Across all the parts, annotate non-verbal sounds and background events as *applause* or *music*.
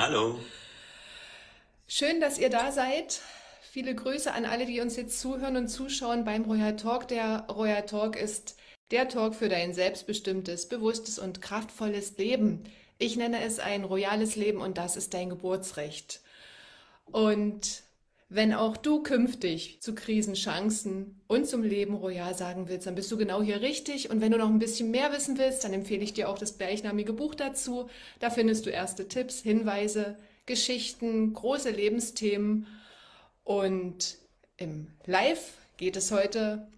Hallo. Schön, dass ihr da seid. Viele Grüße an alle, die uns jetzt zuhören und zuschauen beim Royal Talk. Der Royal Talk ist der Talk für dein selbstbestimmtes, bewusstes und kraftvolles Leben. Ich nenne es ein royales Leben und das ist dein Geburtsrecht. Und wenn auch du künftig zu Krisenchancen und zum Leben royal sagen willst, dann bist du genau hier richtig. Und wenn du noch ein bisschen mehr wissen willst, dann empfehle ich dir auch das gleichnamige Buch dazu. Da findest du erste Tipps, Hinweise, Geschichten, große Lebensthemen. Und im Live geht es heute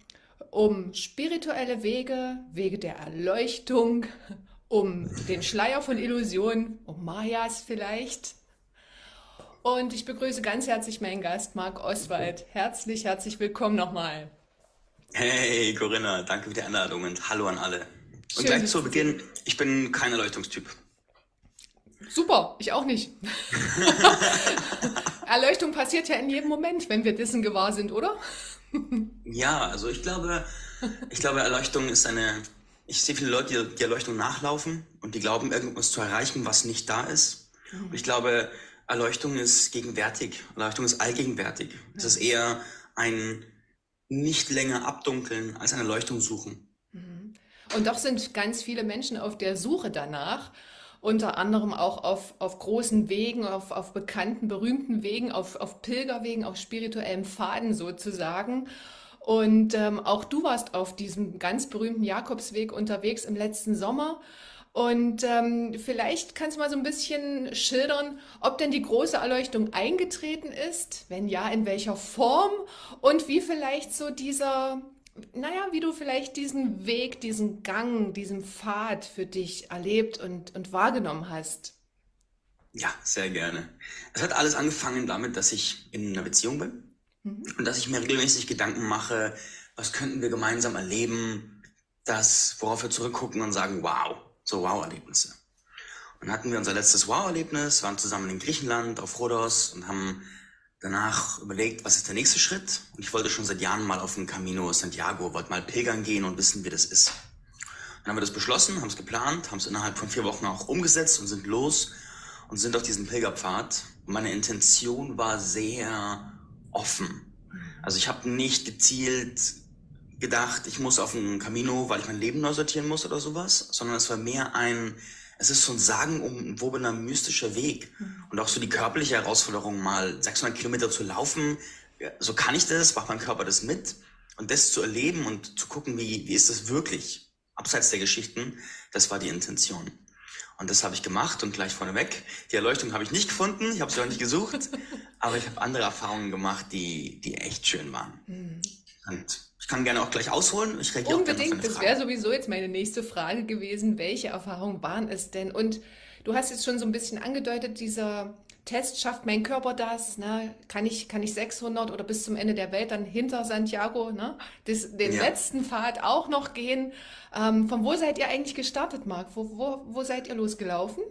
um spirituelle Wege, Wege der Erleuchtung, um den Schleier von Illusionen, um Mayas vielleicht. Und ich begrüße ganz herzlich meinen Gast, Marc Oswald. Herzlich, herzlich willkommen nochmal. Hey Corinna, danke für die Einladung und hallo an alle. Und Schön, gleich zu Beginn, ich bin kein Erleuchtungstyp. Super, ich auch nicht. *laughs* Erleuchtung passiert ja in jedem Moment, wenn wir dessen gewahr sind, oder? ja, also ich glaube, ich glaube, Erleuchtung ist eine. Ich sehe viele Leute, die, die Erleuchtung nachlaufen und die glauben, irgendwas zu erreichen, was nicht da ist. Und ich glaube, Erleuchtung ist gegenwärtig. Erleuchtung ist allgegenwärtig. Es ist eher ein nicht länger abdunkeln als eine Erleuchtung suchen. Mhm. Und doch sind ganz viele Menschen auf der Suche danach unter anderem auch auf, auf großen Wegen, auf, auf bekannten, berühmten Wegen, auf, auf Pilgerwegen, auf spirituellen Pfaden sozusagen. Und ähm, auch du warst auf diesem ganz berühmten Jakobsweg unterwegs im letzten Sommer. Und ähm, vielleicht kannst du mal so ein bisschen schildern, ob denn die große Erleuchtung eingetreten ist, wenn ja, in welcher Form und wie vielleicht so dieser naja, wie du vielleicht diesen Weg, diesen Gang, diesen Pfad für dich erlebt und, und wahrgenommen hast. Ja, sehr gerne. Es hat alles angefangen damit, dass ich in einer Beziehung bin mhm. und dass ich mir regelmäßig Gedanken mache, was könnten wir gemeinsam erleben, das, worauf wir zurückgucken und sagen, wow, so Wow-Erlebnisse. Und dann hatten wir unser letztes Wow-Erlebnis, waren zusammen in Griechenland auf Rhodos und haben danach überlegt, was ist der nächste Schritt. Und ich wollte schon seit Jahren mal auf den Camino Santiago, wollte mal pilgern gehen und wissen, wie das ist. Dann haben wir das beschlossen, haben es geplant, haben es innerhalb von vier Wochen auch umgesetzt und sind los und sind auf diesen Pilgerpfad. Meine Intention war sehr offen. Also ich habe nicht gezielt gedacht, ich muss auf den Camino, weil ich mein Leben neu sortieren muss oder sowas, sondern es war mehr ein, es ist so ein sagenumwobener mystischer Weg. Mhm. Und auch so die körperliche Herausforderung, mal 600 Kilometer zu laufen, so kann ich das, macht mein Körper das mit. Und das zu erleben und zu gucken, wie, wie ist das wirklich, abseits der Geschichten, das war die Intention. Und das habe ich gemacht und gleich vorneweg, die Erleuchtung habe ich nicht gefunden, ich habe sie auch nicht gesucht, *laughs* aber ich habe andere Erfahrungen gemacht, die, die echt schön waren. Mhm. Und kann gerne auch gleich ausholen. Ich reagiere Unbedingt, das wäre sowieso jetzt meine nächste Frage gewesen. Welche Erfahrungen waren es denn? Und du hast jetzt schon so ein bisschen angedeutet, dieser Test, schafft mein Körper das? Ne? Kann, ich, kann ich 600 oder bis zum Ende der Welt dann hinter Santiago ne? das, den ja. letzten Pfad auch noch gehen? Ähm, von wo seid ihr eigentlich gestartet, Marc? Wo, wo, wo seid ihr losgelaufen?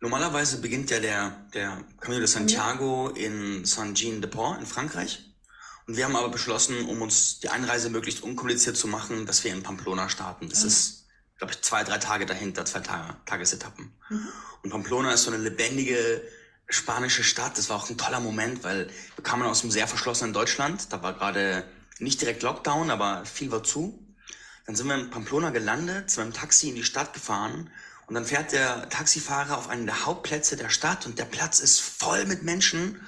Normalerweise beginnt ja der, der Camino de Santiago in Saint-Jean-de-Port in Frankreich. Und wir haben aber beschlossen, um uns die Einreise möglichst unkompliziert zu machen, dass wir in Pamplona starten. Das mhm. ist, glaube ich, zwei, drei Tage dahinter, zwei Tage, Tagesetappen. Mhm. Und Pamplona ist so eine lebendige spanische Stadt. Das war auch ein toller Moment, weil wir kamen aus einem sehr verschlossenen Deutschland. Da war gerade nicht direkt Lockdown, aber viel war zu. Dann sind wir in Pamplona gelandet, sind mit dem Taxi in die Stadt gefahren und dann fährt der Taxifahrer auf einen der Hauptplätze der Stadt und der Platz ist voll mit Menschen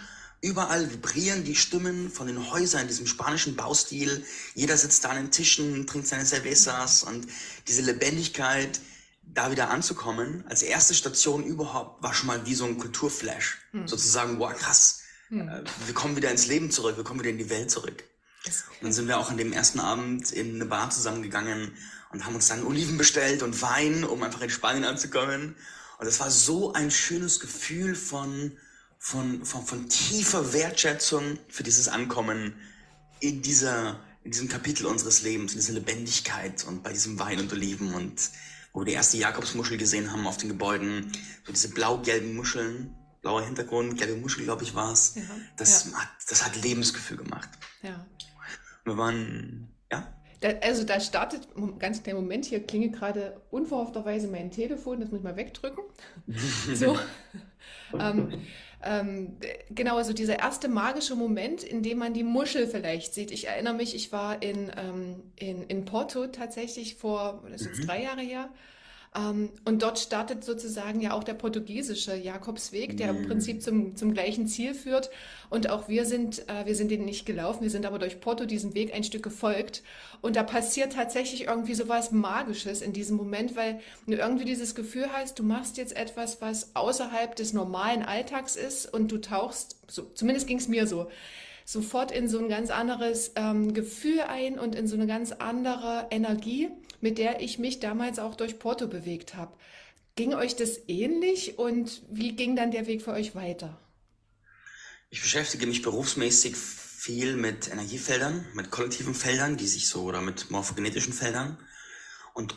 Überall vibrieren die Stimmen von den Häusern in diesem spanischen Baustil. Jeder sitzt da an den Tischen, trinkt seine Cervezas und diese Lebendigkeit, da wieder anzukommen, als erste Station überhaupt, war schon mal wie so ein Kulturflash. Hm. Sozusagen, boah, krass. Hm. Äh, wir kommen wieder ins Leben zurück, wir kommen wieder in die Welt zurück. Und dann sind wir auch an dem ersten Abend in eine Bar zusammengegangen und haben uns dann Oliven bestellt und Wein, um einfach in Spanien anzukommen. Und das war so ein schönes Gefühl von, von, von, von tiefer Wertschätzung für dieses Ankommen in dieser, in diesem Kapitel unseres Lebens, in dieser Lebendigkeit und bei diesem Wein und Oliven und wo wir die erste Jakobsmuschel gesehen haben auf den Gebäuden, so diese blau-gelben Muscheln, blauer Hintergrund, gelbe Muschel, glaube ich, war es. Ja, das, ja. Hat, das hat Lebensgefühl gemacht. Ja. Wir waren, ja, Da, also da startet, ganz kleinen Moment, hier klingelt gerade unverhoffterweise mein Telefon, das muss ich mal wegdrücken. *laughs* so. *laughs* ähm, ähm, genau, also dieser erste magische Moment, in dem man die Muschel vielleicht sieht. Ich erinnere mich, ich war in, ähm, in, in Porto tatsächlich vor, das ist jetzt mhm. drei Jahre her, und dort startet sozusagen ja auch der portugiesische Jakobsweg, der im mhm. Prinzip zum, zum gleichen Ziel führt. Und auch wir sind, äh, wir sind den nicht gelaufen, wir sind aber durch Porto diesen Weg ein Stück gefolgt. Und da passiert tatsächlich irgendwie so was Magisches in diesem Moment, weil du irgendwie dieses Gefühl hast, du machst jetzt etwas, was außerhalb des normalen Alltags ist und du tauchst, so, zumindest ging es mir so, sofort in so ein ganz anderes ähm, Gefühl ein und in so eine ganz andere Energie mit der ich mich damals auch durch Porto bewegt habe. Ging euch das ähnlich und wie ging dann der Weg für euch weiter? Ich beschäftige mich berufsmäßig viel mit Energiefeldern, mit kollektiven Feldern, die sich so oder mit morphogenetischen Feldern und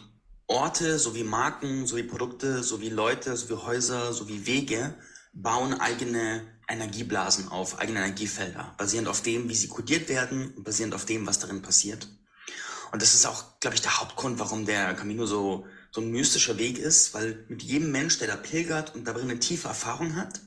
Orte sowie Marken, sowie Produkte, sowie Leute, sowie Häuser, sowie Wege bauen eigene Energieblasen auf, eigene Energiefelder, basierend auf dem, wie sie kodiert werden und basierend auf dem, was darin passiert. Und das ist auch, glaube ich, der Hauptgrund, warum der Camino so, so ein mystischer Weg ist, weil mit jedem Mensch, der da pilgert und darin eine tiefe Erfahrung hat,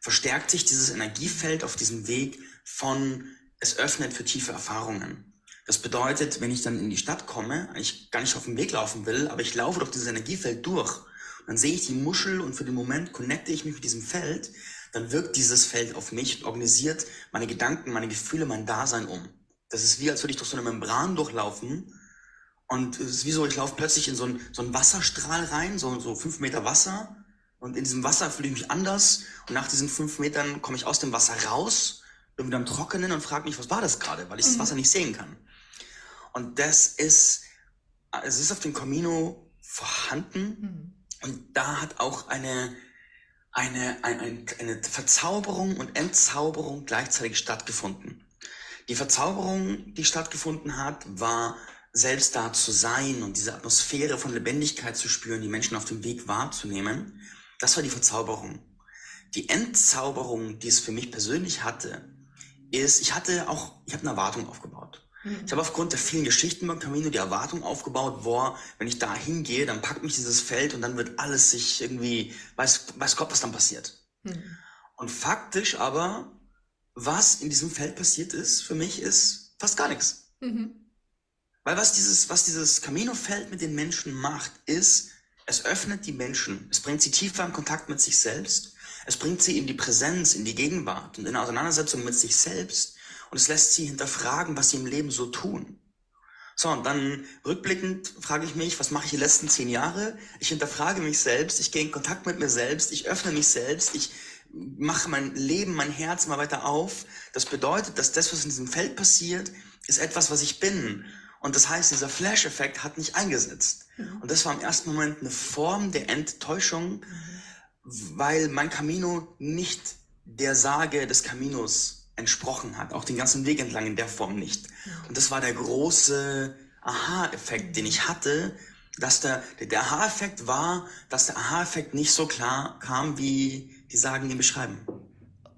verstärkt sich dieses Energiefeld auf diesem Weg von, es öffnet für tiefe Erfahrungen. Das bedeutet, wenn ich dann in die Stadt komme, ich gar nicht auf dem Weg laufen will, aber ich laufe durch dieses Energiefeld durch, dann sehe ich die Muschel und für den Moment connecte ich mich mit diesem Feld, dann wirkt dieses Feld auf mich, organisiert meine Gedanken, meine Gefühle, mein Dasein um. Das ist wie, als würde ich durch so eine Membran durchlaufen. Und es ist wie so, ich laufe plötzlich in so einen, so einen Wasserstrahl rein, so, so fünf Meter Wasser. Und in diesem Wasser fühle ich mich anders. Und nach diesen fünf Metern komme ich aus dem Wasser raus, bin wieder am Trockenen und frage mich, was war das gerade, weil ich das mhm. Wasser nicht sehen kann. Und das ist, es ist auf dem Camino vorhanden. Mhm. Und da hat auch eine, eine, eine, eine Verzauberung und Entzauberung gleichzeitig stattgefunden. Die Verzauberung, die stattgefunden hat, war selbst da zu sein und diese Atmosphäre von Lebendigkeit zu spüren, die Menschen auf dem Weg wahrzunehmen. Das war die Verzauberung. Die Entzauberung, die es für mich persönlich hatte, ist, ich hatte auch, ich habe eine Erwartung aufgebaut. Mhm. Ich habe aufgrund der vielen Geschichten beim Camino die Erwartung aufgebaut, boah, wenn ich da hingehe, dann packt mich dieses Feld und dann wird alles sich irgendwie, weiß, weiß Gott, was dann passiert. Mhm. Und faktisch aber was in diesem Feld passiert ist, für mich ist fast gar nichts. Mhm. Weil was dieses, was dieses Camino-Feld mit den Menschen macht, ist, es öffnet die Menschen, es bringt sie tiefer in Kontakt mit sich selbst, es bringt sie in die Präsenz, in die Gegenwart und in Auseinandersetzung mit sich selbst und es lässt sie hinterfragen, was sie im Leben so tun. So, und dann rückblickend frage ich mich, was mache ich die letzten zehn Jahre? Ich hinterfrage mich selbst, ich gehe in Kontakt mit mir selbst, ich öffne mich selbst, ich mache mein Leben, mein Herz mal weiter auf. Das bedeutet, dass das, was in diesem Feld passiert, ist etwas, was ich bin. Und das heißt, dieser Flash-Effekt hat nicht eingesetzt. Mhm. Und das war im ersten Moment eine Form der Enttäuschung, mhm. weil mein Camino nicht der Sage des Caminos entsprochen hat. Auch den ganzen Weg entlang in der Form nicht. Mhm. Und das war der große Aha-Effekt, den ich hatte, dass der, der Aha-Effekt war, dass der Aha-Effekt nicht so klar kam, wie die sagen, die beschreiben.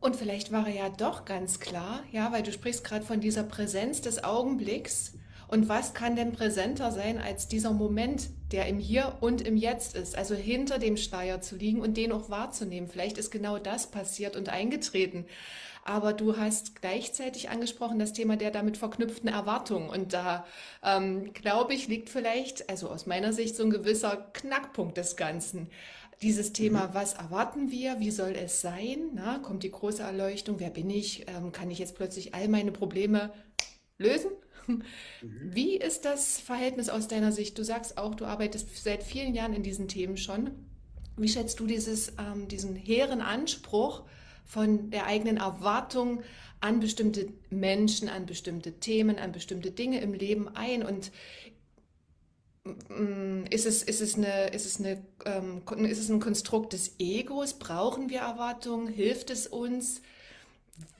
Und vielleicht war er ja doch ganz klar, ja, weil du sprichst gerade von dieser Präsenz des Augenblicks. Und was kann denn präsenter sein als dieser Moment, der im Hier und im Jetzt ist, also hinter dem Schleier zu liegen und den auch wahrzunehmen? Vielleicht ist genau das passiert und eingetreten. Aber du hast gleichzeitig angesprochen das Thema der damit verknüpften Erwartung. Und da, ähm, glaube ich, liegt vielleicht, also aus meiner Sicht, so ein gewisser Knackpunkt des Ganzen dieses Thema, mhm. was erwarten wir, wie soll es sein? Na, kommt die große Erleuchtung, wer bin ich? Ähm, kann ich jetzt plötzlich all meine Probleme lösen? Mhm. Wie ist das Verhältnis aus deiner Sicht? Du sagst auch, du arbeitest seit vielen Jahren in diesen Themen schon. Wie schätzt du dieses, ähm, diesen hehren Anspruch von der eigenen Erwartung an bestimmte Menschen, an bestimmte Themen, an bestimmte Dinge im Leben ein? Und ist es, ist es, eine, ist es, eine, ähm, ist es ein Konstrukt des Egos? Brauchen wir Erwartungen? Hilft es uns?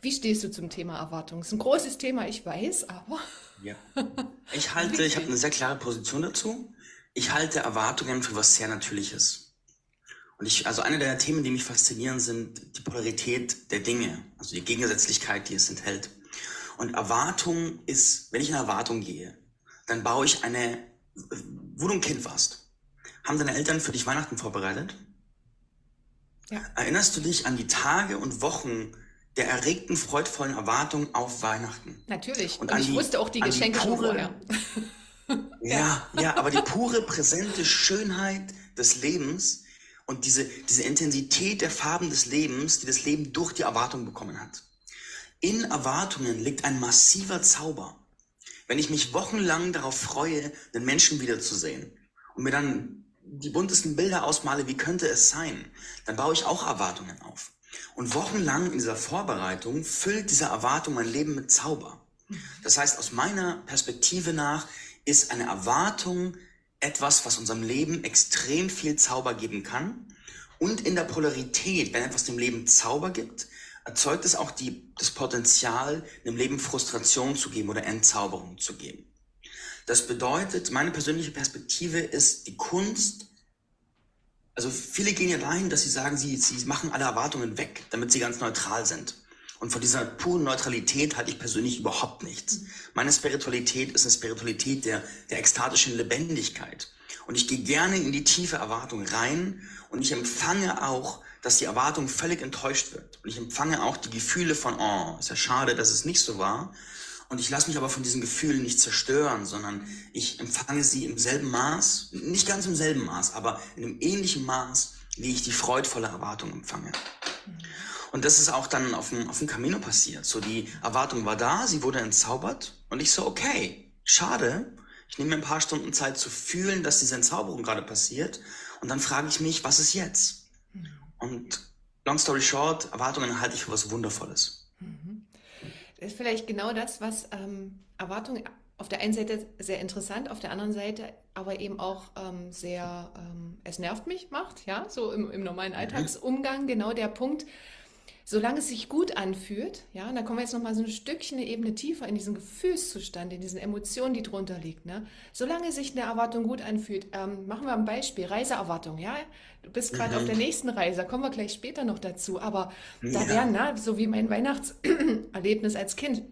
Wie stehst du zum Thema Erwartungen? Es ist ein großes Thema, ich weiß, aber. Ja. *laughs* Ich halte, ich habe eine sehr klare Position dazu. Ich halte Erwartungen für was sehr Natürliches. Und ich, also eine der Themen, die mich faszinieren, sind die Polarität der Dinge, also die Gegensätzlichkeit, die es enthält. Und Erwartung ist, wenn ich in Erwartung gehe, dann baue ich eine, wo du ein Kind warst. Haben deine Eltern für dich Weihnachten vorbereitet? Ja. Erinnerst du dich an die Tage und Wochen der erregten, freudvollen Erwartung auf Weihnachten? Natürlich. Und, und ich die, wusste auch die Geschenke die pure, schon vorher. *laughs* ja, ja, aber die pure, präsente Schönheit des Lebens und diese, diese Intensität der Farben des Lebens, die das Leben durch die Erwartung bekommen hat. In Erwartungen liegt ein massiver Zauber. Wenn ich mich wochenlang darauf freue, den Menschen wiederzusehen und mir dann die buntesten Bilder ausmale, wie könnte es sein, dann baue ich auch Erwartungen auf. Und wochenlang in dieser Vorbereitung füllt diese Erwartung mein Leben mit Zauber. Das heißt, aus meiner Perspektive nach ist eine Erwartung etwas, was unserem Leben extrem viel Zauber geben kann. Und in der Polarität, wenn etwas dem Leben Zauber gibt, erzeugt es auch die, das Potenzial, dem Leben Frustration zu geben oder Entzauberung zu geben. Das bedeutet, meine persönliche Perspektive ist die Kunst, also viele gehen ja dahin, dass sie sagen, sie, sie machen alle Erwartungen weg, damit sie ganz neutral sind. Und von dieser puren Neutralität halte ich persönlich überhaupt nichts. Meine Spiritualität ist eine Spiritualität der, der ekstatischen Lebendigkeit. Und ich gehe gerne in die tiefe Erwartung rein und ich empfange auch dass die Erwartung völlig enttäuscht wird. Und ich empfange auch die Gefühle von, oh, ist ja schade, dass es nicht so war. Und ich lasse mich aber von diesen Gefühlen nicht zerstören, sondern ich empfange sie im selben Maß, nicht ganz im selben Maß, aber in einem ähnlichen Maß, wie ich die freudvolle Erwartung empfange. Und das ist auch dann auf dem, auf dem Camino passiert. So die Erwartung war da, sie wurde entzaubert und ich so, okay, schade. Ich nehme mir ein paar Stunden Zeit zu fühlen, dass diese Entzauberung gerade passiert. Und dann frage ich mich, was ist jetzt? Und long story short, Erwartungen halte ich für was Wundervolles. Mhm. Das ist vielleicht genau das, was ähm, Erwartungen auf der einen Seite sehr interessant, auf der anderen Seite aber eben auch ähm, sehr, ähm, es nervt mich macht, ja, so im, im normalen mhm. Alltagsumgang, genau der Punkt, solange es sich gut anfühlt, ja, und da kommen wir jetzt nochmal so ein Stückchen eine Ebene tiefer in diesen Gefühlszustand, in diesen Emotionen, die drunter liegt, ne? Solange sich eine Erwartung gut anfühlt, ähm, machen wir ein Beispiel, Reiseerwartung, ja? Du bist gerade mhm. auf der nächsten Reise, da kommen wir gleich später noch dazu, aber ja. da wären, ne, so wie mein Weihnachtserlebnis als Kind,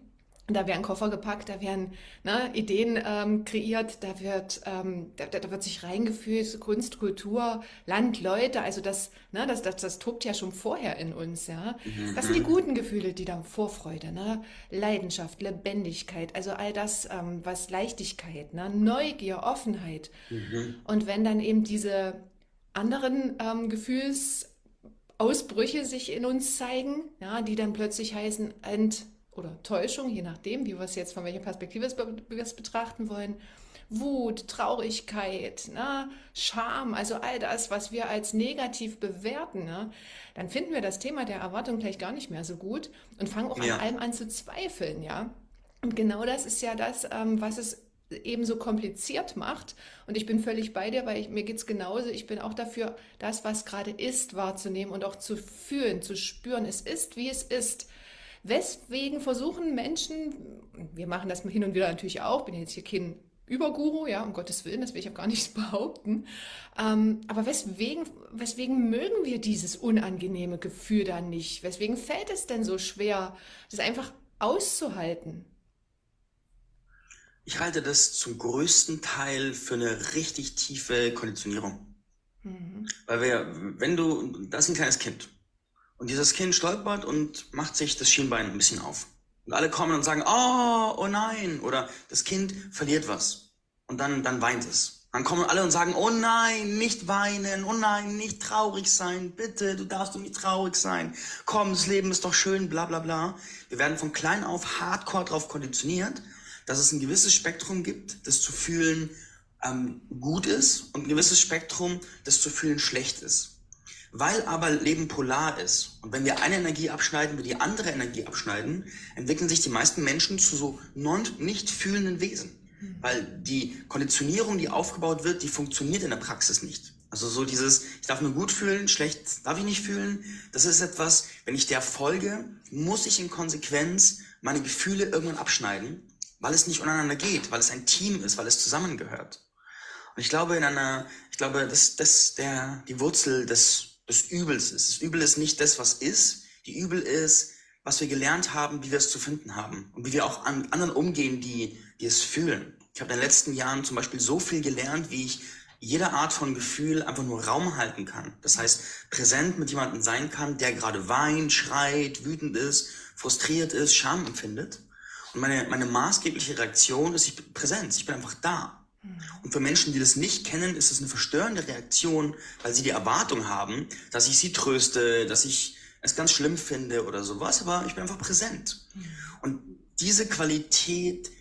da werden Koffer gepackt, da werden ne, Ideen ähm, kreiert, da wird, ähm, da, da, wird sich reingefühlt, Kunst, Kultur, Land, Leute, also das, ne, das, das, das tobt ja schon vorher in uns, ja. Mhm. Das sind die guten Gefühle, die dann Vorfreude, ne? Leidenschaft, Lebendigkeit, also all das, ähm, was Leichtigkeit, ne? Neugier, Offenheit. Mhm. Und wenn dann eben diese anderen ähm, Gefühlsausbrüche sich in uns zeigen, ja, die dann plötzlich heißen, Ent oder Täuschung, je nachdem, wie wir es jetzt von welcher Perspektive wir es betrachten wollen. Wut, Traurigkeit, ne, Scham, also all das, was wir als negativ bewerten, ne, dann finden wir das Thema der Erwartung gleich gar nicht mehr so gut und fangen auch ja. an allem an zu zweifeln, ja. Und genau das ist ja das, ähm, was es eben so kompliziert macht. Und ich bin völlig bei dir, weil ich, mir es genauso. Ich bin auch dafür, das, was gerade ist, wahrzunehmen und auch zu fühlen, zu spüren. Es ist, wie es ist. Weswegen versuchen Menschen, wir machen das hin und wieder natürlich auch, bin jetzt hier kein Überguru, ja, um Gottes Willen, das will ich auch gar nicht *laughs* behaupten. Ähm, aber weswegen, weswegen mögen wir dieses unangenehme Gefühl dann nicht? Weswegen fällt es denn so schwer, das einfach auszuhalten? Ich halte das zum größten Teil für eine richtig tiefe Konditionierung. Mhm. Weil wir, wenn du, das ist ein kleines Kind. Und dieses Kind stolpert und macht sich das Schienbein ein bisschen auf. Und alle kommen und sagen, oh, oh nein. Oder das Kind verliert was. Und dann, dann weint es. Dann kommen alle und sagen, oh nein, nicht weinen, oh nein, nicht traurig sein, bitte, du darfst nicht traurig sein. Komm, das Leben ist doch schön, bla bla bla. Wir werden von klein auf hardcore darauf konditioniert, dass es ein gewisses Spektrum gibt, das zu fühlen ähm, gut ist und ein gewisses Spektrum, das zu fühlen schlecht ist. Weil aber Leben polar ist und wenn wir eine Energie abschneiden, wir die andere Energie abschneiden, entwickeln sich die meisten Menschen zu so non nicht fühlenden Wesen. Weil die Konditionierung, die aufgebaut wird, die funktioniert in der Praxis nicht. Also so dieses, ich darf nur gut fühlen, schlecht darf ich nicht fühlen. Das ist etwas, wenn ich der folge, muss ich in Konsequenz meine Gefühle irgendwann abschneiden, weil es nicht untereinander geht, weil es ein Team ist, weil es zusammengehört. Und ich glaube, in einer, ich glaube, dass das der, die Wurzel des des Übels ist. Das Übel ist nicht das, was ist. Die Übel ist, was wir gelernt haben, wie wir es zu finden haben und wie wir auch an anderen umgehen, die, die es fühlen. Ich habe in den letzten Jahren zum Beispiel so viel gelernt, wie ich jeder Art von Gefühl einfach nur Raum halten kann. Das heißt, präsent mit jemandem sein kann, der gerade weint, schreit, wütend ist, frustriert ist, Scham empfindet. Und meine, meine maßgebliche Reaktion ist, ich bin Präsenz, ich bin einfach da. Und für Menschen, die das nicht kennen, ist es eine verstörende Reaktion, weil sie die Erwartung haben, dass ich sie tröste, dass ich es ganz schlimm finde oder sowas, aber ich bin einfach präsent. Und diese Qualität,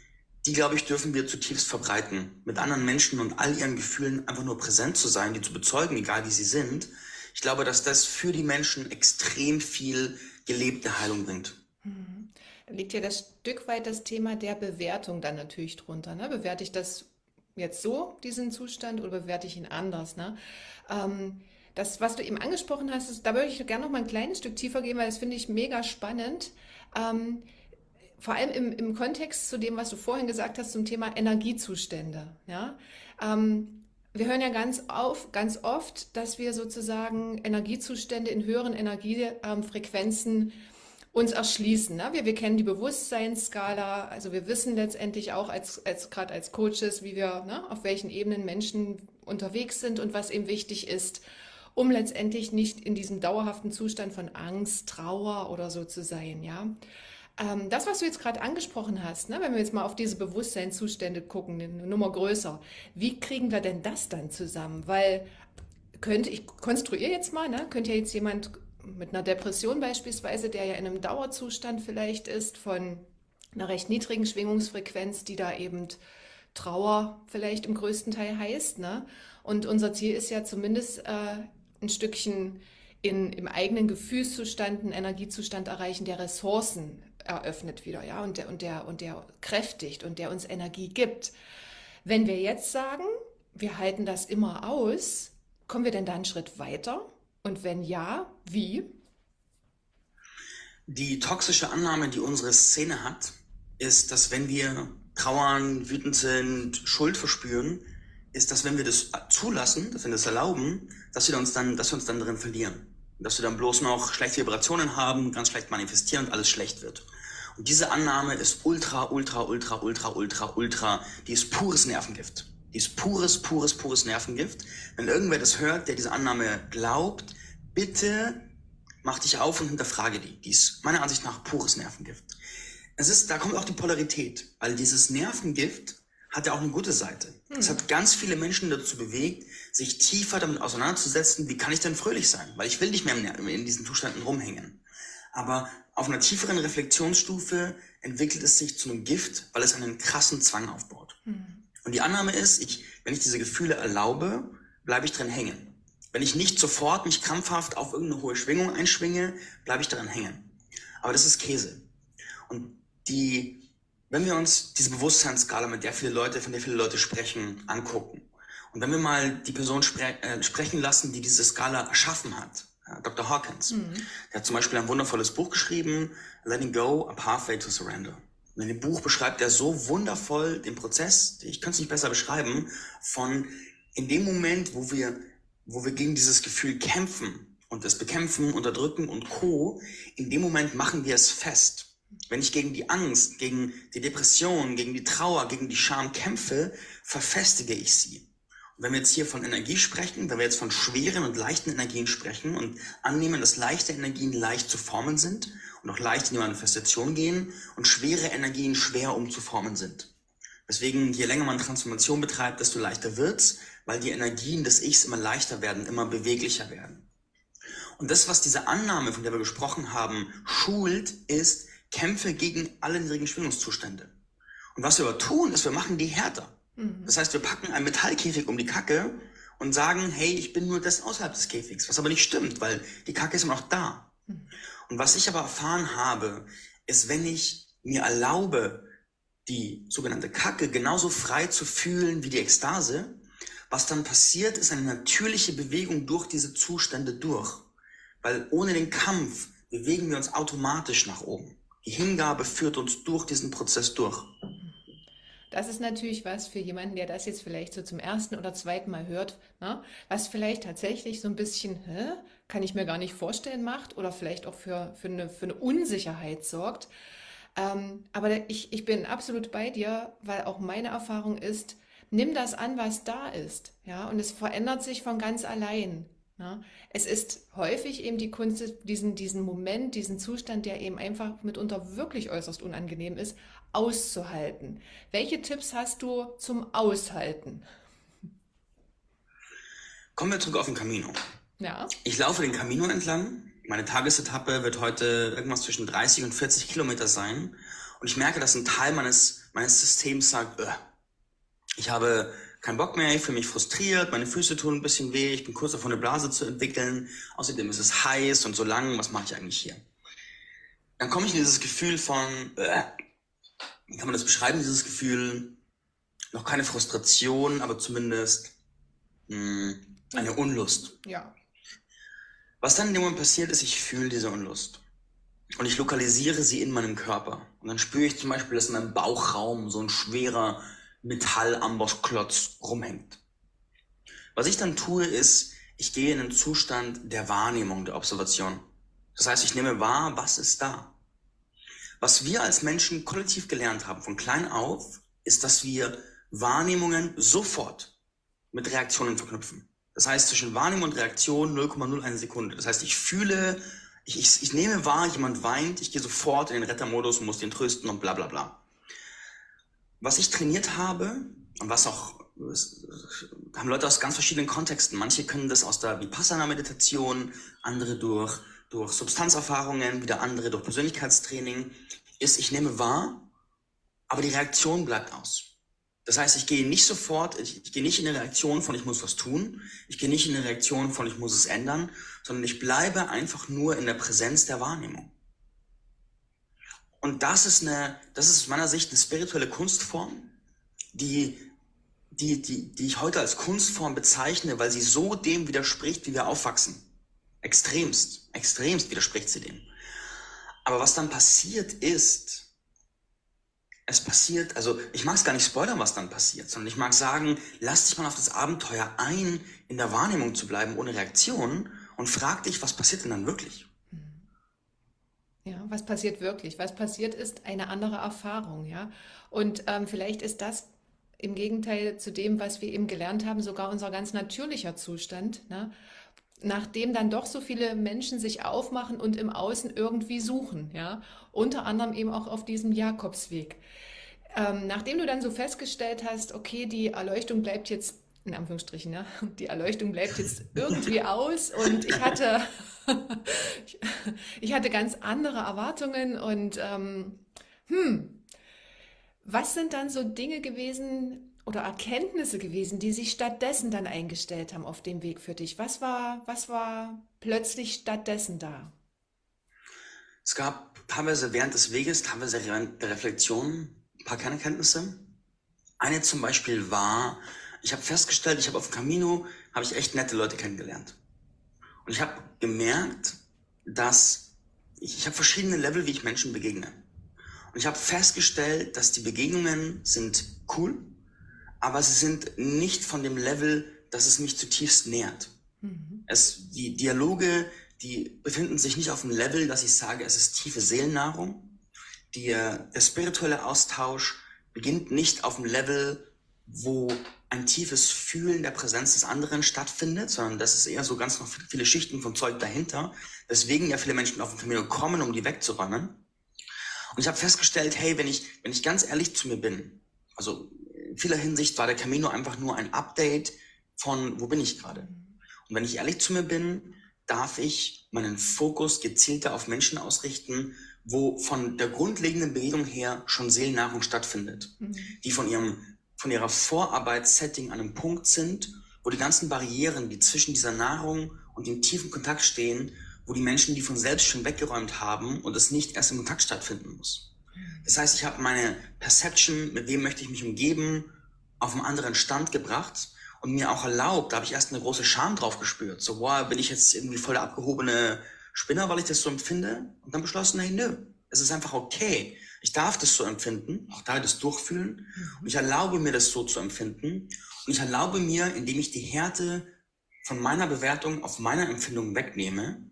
die, glaube ich, dürfen wir zutiefst verbreiten. Mit anderen Menschen und all ihren Gefühlen einfach nur präsent zu sein, die zu bezeugen, egal wie sie sind. Ich glaube, dass das für die Menschen extrem viel gelebte Heilung bringt. Mhm. Da liegt ja das Stück weit das Thema der Bewertung dann natürlich drunter. Ne? Bewerte ich das jetzt so, diesen Zustand, oder bewerte ich ihn anders? Ne? Ähm, das, was du eben angesprochen hast, ist, da würde ich gerne noch mal ein kleines Stück tiefer gehen, weil das finde ich mega spannend. Ähm, vor allem im, im Kontext zu dem, was du vorhin gesagt hast zum Thema Energiezustände. Ja? Ähm, wir hören ja ganz, auf, ganz oft, dass wir sozusagen Energiezustände in höheren Energiefrequenzen uns erschließen. Ne? Wir, wir kennen die Bewusstseinsskala, also wir wissen letztendlich auch als, als gerade als Coaches, wie wir, ne, auf welchen Ebenen Menschen unterwegs sind und was eben wichtig ist, um letztendlich nicht in diesem dauerhaften Zustand von Angst, Trauer oder so zu sein. Ja? Ähm, das, was du jetzt gerade angesprochen hast, ne, wenn wir jetzt mal auf diese Bewusstseinszustände gucken, eine Nummer größer, wie kriegen wir denn das dann zusammen? Weil könnte ich konstruiere jetzt mal, ne, könnte ja jetzt jemand mit einer Depression beispielsweise, der ja in einem Dauerzustand vielleicht ist, von einer recht niedrigen Schwingungsfrequenz, die da eben Trauer vielleicht im größten Teil heißt. Ne? Und unser Ziel ist ja zumindest äh, ein Stückchen in, im eigenen Gefühlszustand, einen Energiezustand erreichen, der Ressourcen eröffnet wieder, ja, und der, und der, und der kräftigt und der uns Energie gibt. Wenn wir jetzt sagen, wir halten das immer aus, kommen wir denn da einen Schritt weiter? Und wenn ja, wie? Die toxische Annahme, die unsere Szene hat, ist, dass wenn wir trauern, wütend sind, Schuld verspüren, ist, dass wenn wir das zulassen, dass wir das erlauben, dass wir uns dann, dass wir uns dann drin verlieren dass wir dann bloß noch schlechte Vibrationen haben, ganz schlecht manifestieren und alles schlecht wird. Und diese Annahme ist ultra, ultra, ultra, ultra, ultra, ultra, die ist pures Nervengift. Die ist pures, pures, pures Nervengift. Wenn irgendwer das hört, der diese Annahme glaubt, bitte mach dich auf und hinterfrage die. Die ist meiner Ansicht nach pures Nervengift. Es ist, da kommt auch die Polarität, weil dieses Nervengift hat ja auch eine gute Seite. Es hm. hat ganz viele Menschen dazu bewegt, sich tiefer damit auseinanderzusetzen, wie kann ich denn fröhlich sein? Weil ich will nicht mehr in diesen Zuständen rumhängen. Aber auf einer tieferen Reflexionsstufe entwickelt es sich zu einem Gift, weil es einen krassen Zwang aufbaut. Mhm. Und die Annahme ist, ich, wenn ich diese Gefühle erlaube, bleibe ich drin hängen. Wenn ich nicht sofort mich krampfhaft auf irgendeine hohe Schwingung einschwinge, bleibe ich daran hängen. Aber das ist Käse. Und die, wenn wir uns diese Bewusstseinsskala, mit der viele Leute, von der viele Leute sprechen, angucken, und wenn wir mal die Person spre äh, sprechen lassen, die diese Skala erschaffen hat, ja, Dr. Hawkins, mhm. der hat zum Beispiel ein wundervolles Buch geschrieben, Letting Go, A Pathway to Surrender. Und in dem Buch beschreibt er so wundervoll den Prozess, ich kann es nicht besser beschreiben, von in dem Moment, wo wir, wo wir gegen dieses Gefühl kämpfen und es bekämpfen, unterdrücken und co., in dem Moment machen wir es fest. Wenn ich gegen die Angst, gegen die Depression, gegen die Trauer, gegen die Scham kämpfe, verfestige ich sie wenn wir jetzt hier von Energie sprechen, wenn wir jetzt von schweren und leichten Energien sprechen und annehmen, dass leichte Energien leicht zu formen sind und auch leicht in die Manifestation gehen und schwere Energien schwer umzuformen sind. Deswegen, je länger man Transformation betreibt, desto leichter wird's, weil die Energien des Ichs immer leichter werden, immer beweglicher werden. Und das, was diese Annahme, von der wir gesprochen haben, schult, ist, kämpfe gegen alle niedrigen Schwingungszustände. Und was wir aber tun, ist, wir machen die härter. Mhm. Das heißt, wir packen einen Metallkäfig um die Kacke und sagen, hey, ich bin nur das außerhalb des Käfigs, was aber nicht stimmt, weil die Kacke ist immer noch da. Mhm. Und was ich aber erfahren habe, ist, wenn ich mir erlaube, die sogenannte Kacke genauso frei zu fühlen wie die Ekstase, was dann passiert, ist eine natürliche Bewegung durch diese Zustände durch. Weil ohne den Kampf bewegen wir uns automatisch nach oben. Die Hingabe führt uns durch diesen Prozess durch. Das ist natürlich was für jemanden, der das jetzt vielleicht so zum ersten oder zweiten Mal hört, ne? was vielleicht tatsächlich so ein bisschen, hä, kann ich mir gar nicht vorstellen, macht oder vielleicht auch für, für, eine, für eine Unsicherheit sorgt. Ähm, aber ich, ich bin absolut bei dir, weil auch meine Erfahrung ist, nimm das an, was da ist. Ja, und es verändert sich von ganz allein. Ja. Es ist häufig eben die Kunst, diesen, diesen Moment, diesen Zustand, der eben einfach mitunter wirklich äußerst unangenehm ist, auszuhalten. Welche Tipps hast du zum Aushalten? Kommen wir zurück auf den Camino. Ja. Ich laufe den Camino entlang. Meine Tagesetappe wird heute irgendwas zwischen 30 und 40 Kilometer sein. Und ich merke, dass ein Teil meines, meines Systems sagt, äh, ich habe keinen Bock mehr, ich fühle mich frustriert, meine Füße tun ein bisschen weh, ich bin kurz davor, eine Blase zu entwickeln. Außerdem ist es heiß und so lang, was mache ich eigentlich hier? Dann komme ich in dieses Gefühl von, äh, wie kann man das beschreiben, dieses Gefühl, noch keine Frustration, aber zumindest mh, hm, eine Unlust. Ja. Was dann in dem Moment passiert ist, ich fühle diese Unlust. Und ich lokalisiere sie in meinem Körper. Und dann spüre ich zum Beispiel, dass in meinem Bauchraum so ein schwerer Metall-Ambossklotz rumhängt. Was ich dann tue, ist, ich gehe in einen Zustand der Wahrnehmung, der Observation. Das heißt, ich nehme wahr, was ist da. Was wir als Menschen kollektiv gelernt haben, von klein auf, ist, dass wir Wahrnehmungen sofort mit Reaktionen verknüpfen. Das heißt, zwischen Wahrnehmung und Reaktion 0,01 Sekunde. Das heißt, ich fühle, ich, ich, ich nehme wahr, jemand weint, ich gehe sofort in den Rettermodus und muss den trösten und bla bla bla. Was ich trainiert habe und was auch haben Leute aus ganz verschiedenen Kontexten. Manche können das aus der Vipassana-Meditation, andere durch, durch Substanzerfahrungen, wieder andere durch Persönlichkeitstraining, ist, ich nehme wahr, aber die Reaktion bleibt aus. Das heißt, ich gehe nicht sofort, ich, ich gehe nicht in eine Reaktion von ich muss was tun, ich gehe nicht in eine Reaktion von ich muss es ändern, sondern ich bleibe einfach nur in der Präsenz der Wahrnehmung. Und das ist eine, das ist aus meiner Sicht eine spirituelle Kunstform, die, die, die, die ich heute als Kunstform bezeichne, weil sie so dem widerspricht, wie wir aufwachsen. Extremst, extremst widerspricht sie dem. Aber was dann passiert ist, es passiert, also ich mag es gar nicht spoilern, was dann passiert, sondern ich mag sagen, lass dich mal auf das Abenteuer ein, in der Wahrnehmung zu bleiben, ohne Reaktion und frag dich, was passiert denn dann wirklich? Ja, was passiert wirklich? Was passiert ist eine andere Erfahrung, ja. Und ähm, vielleicht ist das im Gegenteil zu dem, was wir eben gelernt haben, sogar unser ganz natürlicher Zustand, ne? Nachdem dann doch so viele Menschen sich aufmachen und im Außen irgendwie suchen, ja. Unter anderem eben auch auf diesem Jakobsweg. Ähm, nachdem du dann so festgestellt hast, okay, die Erleuchtung bleibt jetzt in Anführungsstrichen, ja, *laughs* die Erleuchtung bleibt jetzt *laughs* irgendwie aus und ich hatte, *laughs* ich hatte ganz andere Erwartungen und ähm, hm, was sind dann so Dinge gewesen oder Erkenntnisse gewesen, die sich stattdessen dann eingestellt haben auf dem Weg für dich? Was war, was war plötzlich stattdessen da? Es gab teilweise während des Weges, teilweise während der Reflexion ein paar Kernerkenntnisse. Eine zum Beispiel war, ich habe festgestellt, ich habe auf Camino, habe ich echt nette Leute kennengelernt. Und ich habe gemerkt, dass ich, ich habe verschiedene Level, wie ich Menschen begegne. Und ich habe festgestellt, dass die Begegnungen sind cool, aber sie sind nicht von dem Level, dass es mich zutiefst nährt. Mhm. Es, die Dialoge, die befinden sich nicht auf dem Level, dass ich sage, es ist tiefe Seelennahrung. Die, der spirituelle Austausch beginnt nicht auf dem Level, wo ein tiefes Fühlen der Präsenz des anderen stattfindet, sondern das ist eher so ganz noch viele Schichten von Zeug dahinter. Deswegen ja viele Menschen auf den Camino kommen, um die wegzuräumen. Und ich habe festgestellt, hey, wenn ich, wenn ich ganz ehrlich zu mir bin, also in vieler Hinsicht war der Camino einfach nur ein Update von, wo bin ich gerade? Und wenn ich ehrlich zu mir bin, darf ich meinen Fokus gezielter auf Menschen ausrichten, wo von der grundlegenden Bewegung her schon Seelennahrung stattfindet, mhm. die von ihrem von ihrer Vorarbeitssetting an einem Punkt sind, wo die ganzen Barrieren, die zwischen dieser Nahrung und dem tiefen Kontakt stehen, wo die Menschen die von selbst schon weggeräumt haben und es nicht erst im Kontakt stattfinden muss. Das heißt, ich habe meine Perception, mit wem möchte ich mich umgeben, auf einen anderen Stand gebracht und mir auch erlaubt, da habe ich erst eine große Scham drauf gespürt. So, wow, bin ich jetzt irgendwie voll der abgehobene Spinner, weil ich das so empfinde? Und dann beschlossen, hey, nö, es ist einfach okay. Ich darf das so empfinden, auch da das durchfühlen. Und ich erlaube mir das so zu empfinden. Und ich erlaube mir, indem ich die Härte von meiner Bewertung auf meiner Empfindung wegnehme,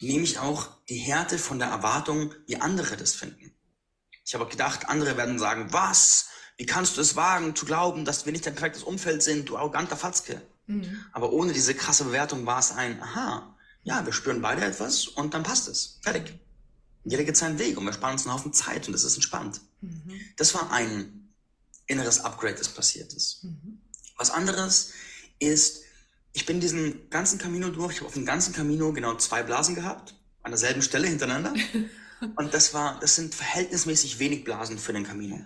nehme ich auch die Härte von der Erwartung, wie andere das finden. Ich habe gedacht, andere werden sagen, was? Wie kannst du es wagen, zu glauben, dass wir nicht dein perfektes Umfeld sind, du arroganter Fatzke? Mhm. Aber ohne diese krasse Bewertung war es ein, aha, ja, wir spüren beide etwas und dann passt es. Fertig. Jeder geht seinen Weg und wir sparen uns einen Haufen Zeit und es ist entspannt. Mhm. Das war ein inneres Upgrade, das passiert ist. Mhm. Was anderes ist, ich bin diesen ganzen Camino durch, ich habe auf dem ganzen Camino genau zwei Blasen gehabt, an derselben Stelle hintereinander. *laughs* und das war, das sind verhältnismäßig wenig Blasen für den Camino.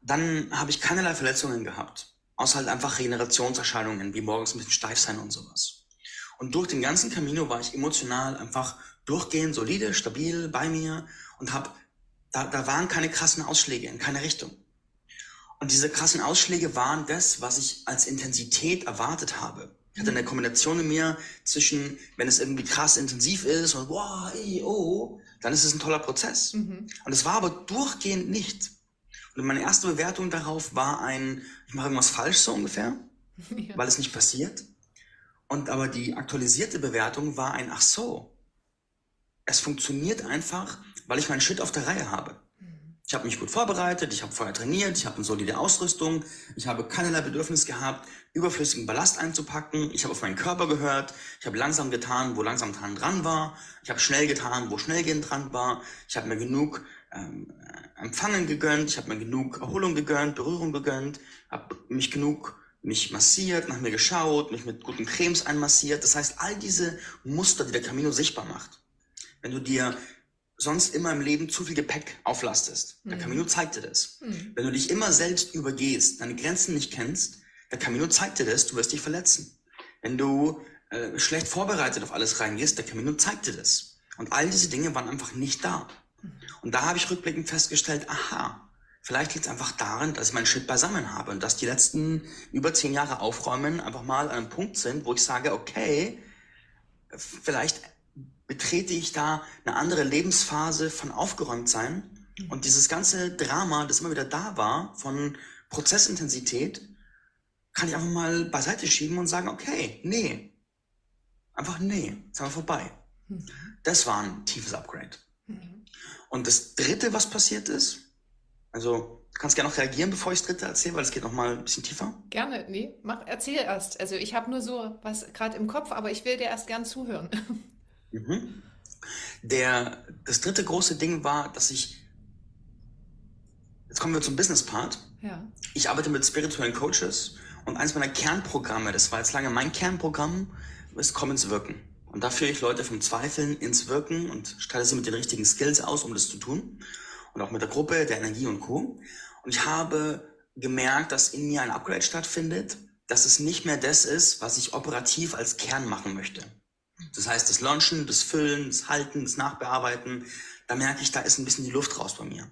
Dann habe ich keinerlei Verletzungen gehabt, außer halt einfach Regenerationserscheinungen, wie morgens ein bisschen steif sein und sowas. Und durch den ganzen Camino war ich emotional einfach durchgehend solide, stabil bei mir und habe, da, da waren keine krassen Ausschläge in keine Richtung. Und diese krassen Ausschläge waren das, was ich als Intensität erwartet habe. Ich hatte eine Kombination in mir zwischen, wenn es irgendwie krass intensiv ist und wow, ey, oh, dann ist es ein toller Prozess. Mhm. Und es war aber durchgehend nicht. Und meine erste Bewertung darauf war ein, ich mache irgendwas falsch so ungefähr, *laughs* ja. weil es nicht passiert. Und aber die aktualisierte Bewertung war ein, ach so, es funktioniert einfach, weil ich meinen Shit auf der Reihe habe. Ich habe mich gut vorbereitet, ich habe vorher trainiert, ich habe eine solide Ausrüstung, ich habe keinerlei Bedürfnis gehabt, überflüssigen Ballast einzupacken, ich habe auf meinen Körper gehört, ich habe langsam getan, wo langsam dran dran war, ich habe schnell getan, wo schnell gehen dran war, ich habe mir genug ähm, Empfangen gegönnt, ich habe mir genug Erholung gegönnt, Berührung gegönnt, habe mich genug mich massiert, nach mir geschaut, mich mit guten Cremes einmassiert. Das heißt, all diese Muster, die der Camino sichtbar macht. Wenn du dir sonst immer im Leben zu viel Gepäck auflastest, mhm. der Camino zeigt dir das. Mhm. Wenn du dich immer selbst übergehst, deine Grenzen nicht kennst, der Camino zeigt dir das, du wirst dich verletzen. Wenn du äh, schlecht vorbereitet auf alles reingehst, der Camino zeigt dir das. Und all diese Dinge waren einfach nicht da. Und da habe ich rückblickend festgestellt, aha, vielleicht liegt es einfach daran, dass ich meinen Shit beisammen habe und dass die letzten über zehn Jahre Aufräumen einfach mal an einem Punkt sind, wo ich sage, okay, vielleicht betrete ich da eine andere Lebensphase von aufgeräumt sein und dieses ganze Drama, das immer wieder da war, von Prozessintensität, kann ich einfach mal beiseite schieben und sagen, okay, nee. Einfach nee, ist einfach vorbei. Das war ein tiefes Upgrade. Und das dritte, was passiert ist, also du kannst gerne noch reagieren, bevor ich das dritte erzähle, weil es geht noch mal ein bisschen tiefer. Gerne, nee, mach, erzähl erst. Also ich habe nur so was gerade im Kopf, aber ich will dir erst gern zuhören. Mhm. Der, das dritte große Ding war, dass ich, jetzt kommen wir zum Business-Part. Ja. Ich arbeite mit spirituellen Coaches und eins meiner Kernprogramme, das war jetzt lange mein Kernprogramm, ist Komm ins Wirken. Und da führe ich Leute vom Zweifeln ins Wirken und stelle sie mit den richtigen Skills aus, um das zu tun. Und auch mit der Gruppe, der Energie und Co. Und ich habe gemerkt, dass in mir ein Upgrade stattfindet, dass es nicht mehr das ist, was ich operativ als Kern machen möchte. Das heißt, das Launchen, das Füllen, das Halten, das Nachbearbeiten, da merke ich, da ist ein bisschen die Luft raus bei mir.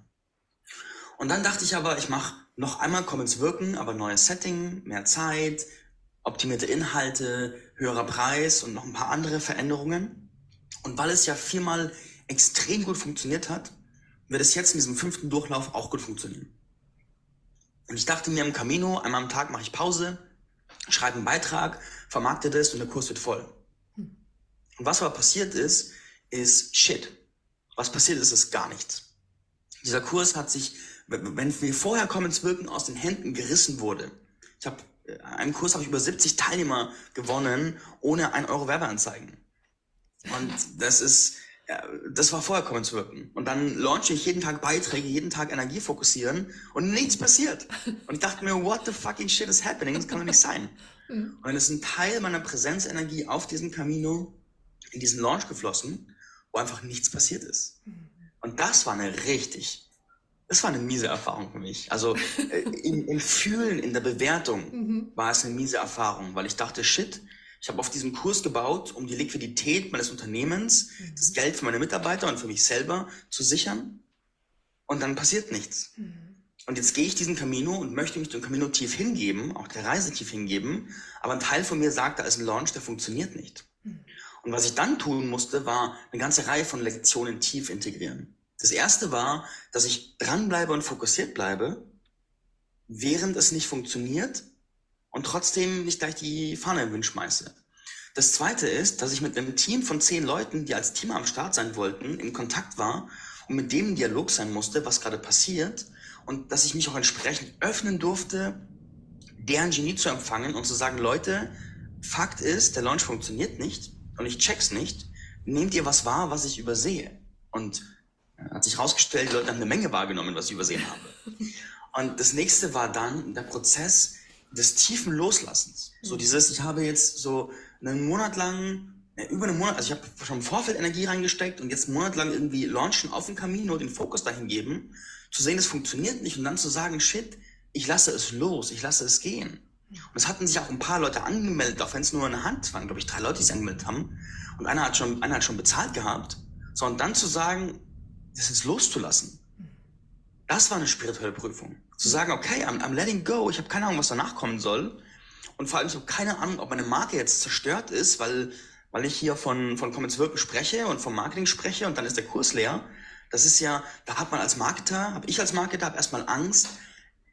Und dann dachte ich aber, ich mache noch einmal, komme ins Wirken, aber neues Setting, mehr Zeit, optimierte Inhalte, höherer Preis und noch ein paar andere Veränderungen. Und weil es ja viermal extrem gut funktioniert hat, wird es jetzt in diesem fünften Durchlauf auch gut funktionieren. Und ich dachte mir im Camino, einmal am Tag mache ich Pause, schreibe einen Beitrag, vermarkte das und der Kurs wird voll. Und was aber passiert ist, ist Shit. Was passiert ist, ist gar nichts. Dieser Kurs hat sich, wenn wir vorher kommen ins Wirken aus den Händen gerissen wurde. Ich habe einem Kurs habe ich über 70 Teilnehmer gewonnen, ohne ein Euro Werbeanzeigen. Und das ist, ja, das war vorher kommen zu wirken. Und dann launche ich jeden Tag Beiträge, jeden Tag Energie fokussieren und nichts passiert. Und ich dachte mir, what the fucking shit is happening? Das kann doch nicht sein. *laughs* Mhm. Und es ist ein Teil meiner Präsenzenergie auf diesem Camino in diesen Launch geflossen, wo einfach nichts passiert ist. Mhm. Und das war eine richtig das war eine miese Erfahrung für mich. Also äh, *laughs* im, im, Fühlen, in der Bewertung mhm. war es eine miese Erfahrung, weil ich dachte, shit, ich habe auf diesem Kurs gebaut, um die Liquidität meines Unternehmens, mhm. das Geld für meine Mitarbeiter und für mich selber zu sichern. Und dann passiert nichts. Mhm. Und jetzt gehe ich diesen Camino und möchte mich dem Camino tief hingeben, auch der Reise tief hingeben. Aber ein Teil von mir sagt, da ist ein Launch, der funktioniert nicht. Und was ich dann tun musste, war eine ganze Reihe von Lektionen tief integrieren. Das erste war, dass ich dranbleibe und fokussiert bleibe, während es nicht funktioniert und trotzdem nicht gleich die Fahne im Wind schmeiße. Das zweite ist, dass ich mit einem Team von zehn Leuten, die als Team am Start sein wollten, in Kontakt war und mit dem Dialog sein musste, was gerade passiert und dass ich mich auch entsprechend öffnen durfte, deren Genie zu empfangen und zu sagen, Leute, Fakt ist, der Launch funktioniert nicht und ich check's nicht. Nehmt ihr was wahr, was ich übersehe? Und hat sich herausgestellt, die Leute haben eine Menge wahrgenommen, was ich übersehen habe. *laughs* Und das nächste war dann der Prozess des tiefen Loslassens. So dieses, ich habe jetzt so einen Monat lang, über einen Monat, also ich habe schon im Vorfeld Energie reingesteckt und jetzt einen Monat lang irgendwie launchen auf dem Camino, den Fokus dahin geben, zu sehen, es funktioniert nicht und dann zu sagen, shit, ich lasse es los, ich lasse es gehen. Und es hatten sich auch ein paar Leute angemeldet, auch wenn es nur eine Hand waren, glaube ich, drei Leute, die sich angemeldet haben. Und einer hat schon, einer hat schon bezahlt gehabt. So, und dann zu sagen, das jetzt loszulassen. Das war eine spirituelle Prüfung. Zu sagen, okay, I'm, I'm letting go, ich habe keine Ahnung, was danach kommen soll. Und vor allem, ich habe keine Ahnung, ob meine Marke jetzt zerstört ist, weil, weil ich hier von, von Comments Wirken spreche und vom Marketing spreche und dann ist der Kurs leer. Das ist ja, da hat man als Marketer, habe ich als Marketer, habe erstmal Angst.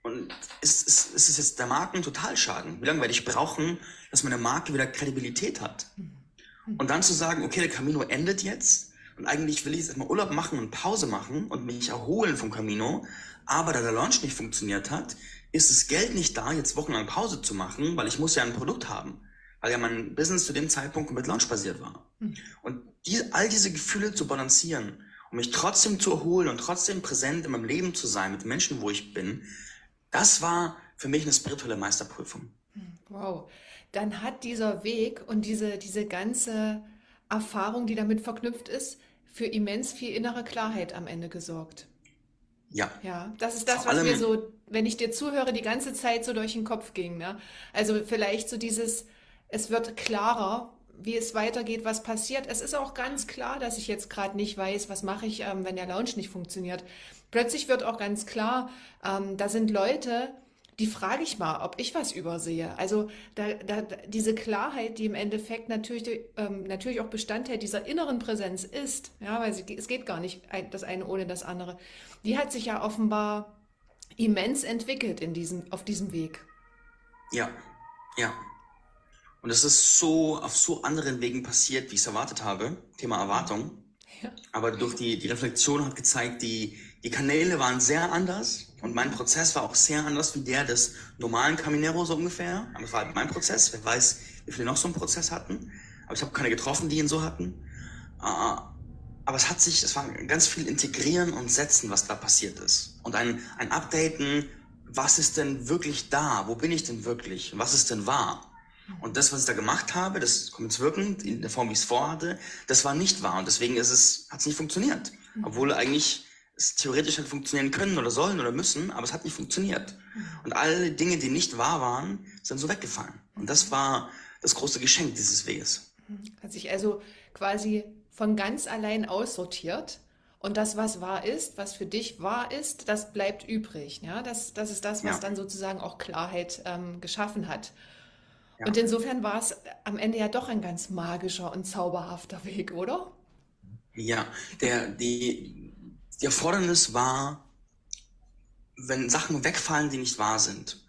Und ist, ist, ist es jetzt der Marken Totalschaden? Wie lange werde ich brauchen, dass meine Marke wieder Kredibilität hat? Und dann zu sagen, okay, der Camino endet jetzt und eigentlich will ich jetzt erstmal Urlaub machen und Pause machen und mich erholen vom Camino. Aber da der Launch nicht funktioniert hat, ist das Geld nicht da, jetzt wochenlang Pause zu machen, weil ich muss ja ein Produkt haben. Weil ja mein Business zu dem Zeitpunkt mit Launch basiert war. Mhm. Und die, all diese Gefühle zu balancieren, um mich trotzdem zu erholen und trotzdem präsent in meinem Leben zu sein, mit Menschen, wo ich bin, das war für mich eine spirituelle Meisterprüfung. Hm, wow. Dann hat dieser Weg und diese, diese ganze Erfahrung, die damit verknüpft ist, für immens viel innere Klarheit am Ende gesorgt. Ja. Ja, das ist das, was mir so, wenn ich dir zuhöre, die ganze Zeit so durch den Kopf ging. Ne? Also vielleicht so dieses, es wird klarer, wie es weitergeht, was passiert. Es ist auch ganz klar, dass ich jetzt gerade nicht weiß, was mache ich, ähm, wenn der Launch nicht funktioniert. Plötzlich wird auch ganz klar, ähm, da sind Leute, die frage ich mal, ob ich was übersehe. Also da, da, diese Klarheit, die im Endeffekt natürlich, ähm, natürlich auch Bestandteil dieser inneren Präsenz ist, ja, weil sie, es geht gar nicht das eine ohne das andere, die hat sich ja offenbar immens entwickelt in diesem, auf diesem Weg. Ja, ja. Und es ist so auf so anderen Wegen passiert, wie ich es erwartet habe. Thema Erwartung. Ja. Aber durch die, die Reflexion hat gezeigt, die, die Kanäle waren sehr anders und mein Prozess war auch sehr anders wie der des normalen Caminero so ungefähr. Aber es war halt mein Prozess. Wer weiß, wie viele noch so einen Prozess hatten. Aber ich habe keine getroffen, die ihn so hatten. Ah, aber es hat sich, es war ganz viel Integrieren und Setzen, was da passiert ist. Und ein, ein Updaten, was ist denn wirklich da? Wo bin ich denn wirklich? Was ist denn wahr? Und das, was ich da gemacht habe, das kommt jetzt wirkend in der Form, wie ich es vorhatte, das war nicht wahr. Und deswegen ist es, hat es nicht funktioniert. Mhm. Obwohl eigentlich es theoretisch hätte funktionieren können oder sollen oder müssen, aber es hat nicht funktioniert. Und alle Dinge, die nicht wahr waren, sind so weggefallen. Und das war das große Geschenk dieses Weges. Mhm. Hat sich also quasi von ganz allein aussortiert. Und das, was wahr ist, was für dich wahr ist, das bleibt übrig. Ja, das, das ist das, was ja. dann sozusagen auch Klarheit ähm, geschaffen hat. Und insofern war es am Ende ja doch ein ganz magischer und zauberhafter Weg, oder? Ja, der, die, die Erfordernis war, wenn Sachen wegfallen, die nicht wahr sind,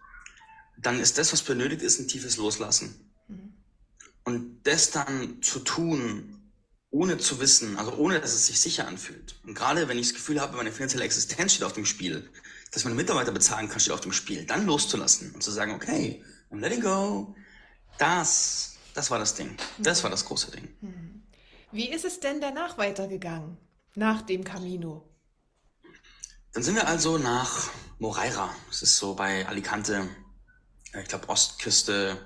dann ist das, was benötigt ist, ein tiefes Loslassen. Mhm. Und das dann zu tun, ohne zu wissen, also ohne, dass es sich sicher anfühlt. Und gerade wenn ich das Gefühl habe, meine finanzielle Existenz steht auf dem Spiel, dass meine Mitarbeiter bezahlen kann, steht auf dem Spiel, dann loszulassen und zu sagen, okay, I'm letting go, das, das war das Ding. Das war das große Ding. Mhm. Wie ist es denn danach weitergegangen? Nach dem Camino? Dann sind wir also nach Moreira. Das ist so bei Alicante, ich glaube Ostküste,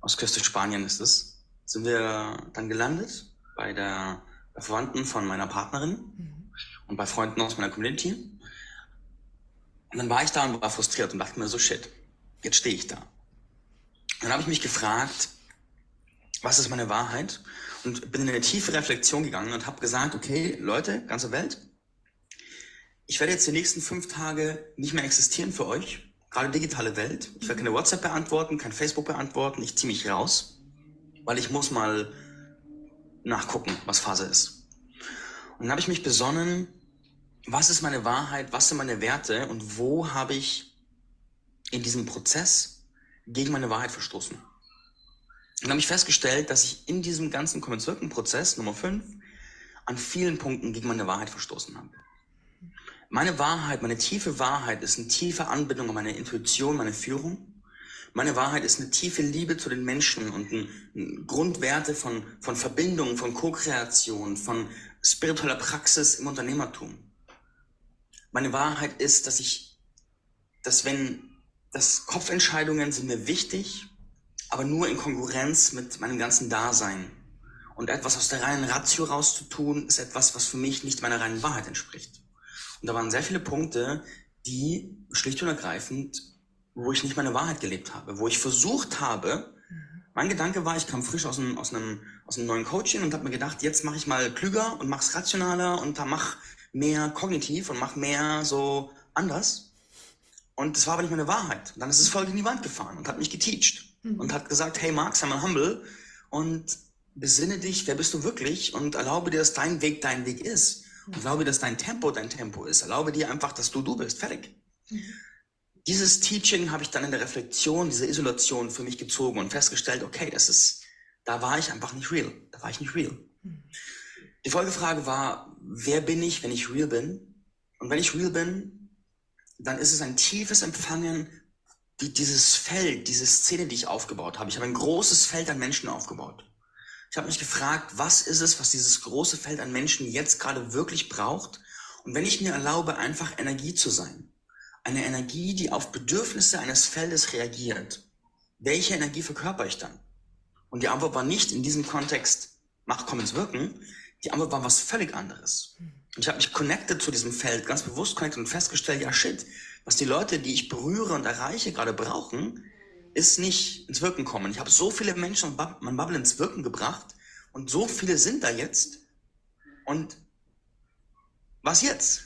Ostküste Spanien ist es. Sind wir dann gelandet bei der bei Verwandten von meiner Partnerin mhm. und bei Freunden aus meiner Community. Und dann war ich da und war frustriert und dachte mir so, shit, jetzt stehe ich da. Dann habe ich mich gefragt, was ist meine Wahrheit? Und bin in eine tiefe Reflexion gegangen und habe gesagt, okay, Leute, ganze Welt, ich werde jetzt die nächsten fünf Tage nicht mehr existieren für euch, gerade digitale Welt. Ich werde keine WhatsApp beantworten, kein Facebook beantworten, ich ziehe mich raus, weil ich muss mal nachgucken, was Phase ist. Und dann habe ich mich besonnen, was ist meine Wahrheit, was sind meine Werte und wo habe ich in diesem Prozess gegen meine Wahrheit verstoßen. Und habe ich festgestellt, dass ich in diesem ganzen Konventzirkenprozess Nummer 5 an vielen Punkten gegen meine Wahrheit verstoßen habe. Meine Wahrheit, meine tiefe Wahrheit ist eine tiefe Anbindung an meine Intuition, meine Führung. Meine Wahrheit ist eine tiefe Liebe zu den Menschen und ein, ein Grundwerte von, von Verbindung, von Co-Kreation, von spiritueller Praxis im Unternehmertum. Meine Wahrheit ist, dass ich, dass wenn, dass Kopfentscheidungen sind mir wichtig, aber nur in Konkurrenz mit meinem ganzen Dasein. Und etwas aus der reinen Ratio rauszutun, ist etwas, was für mich nicht meiner reinen Wahrheit entspricht. Und da waren sehr viele Punkte, die schlicht und ergreifend, wo ich nicht meine Wahrheit gelebt habe, wo ich versucht habe, mein Gedanke war, ich kam frisch aus einem, aus einem, aus einem neuen Coaching und habe mir gedacht, jetzt mache ich mal klüger und mach's rationaler und da mach mehr kognitiv und mach mehr so anders. Und das war aber nicht meine Wahrheit. Und dann ist es voll in die Wand gefahren und hat mich geteacht mhm. und hat gesagt, hey Mark, sei mal humble und besinne dich, wer bist du wirklich und erlaube dir, dass dein Weg dein Weg ist. Erlaube, dass dein Tempo dein Tempo ist. Erlaube dir einfach, dass du du bist. Fertig. Dieses Teaching habe ich dann in der Reflexion, diese Isolation für mich gezogen und festgestellt, okay, das ist, da war ich einfach nicht real. Da war ich nicht real. Die Folgefrage war, wer bin ich, wenn ich real bin? Und wenn ich real bin, dann ist es ein tiefes Empfangen, die, dieses Feld, diese Szene, die ich aufgebaut habe. Ich habe ein großes Feld an Menschen aufgebaut. Ich habe mich gefragt, was ist es, was dieses große Feld an Menschen jetzt gerade wirklich braucht? Und wenn ich mir erlaube, einfach Energie zu sein, eine Energie, die auf Bedürfnisse eines Feldes reagiert, welche Energie verkörper ich dann? Und die Antwort war nicht in diesem Kontext, mach, komm ins Wirken, die Antwort war was völlig anderes. Und ich habe mich connected zu diesem Feld, ganz bewusst connected und festgestellt, ja shit, was die Leute, die ich berühre und erreiche, gerade brauchen, ist nicht ins Wirken kommen. Ich habe so viele Menschen und mein Bubble ins Wirken gebracht und so viele sind da jetzt. Und was jetzt?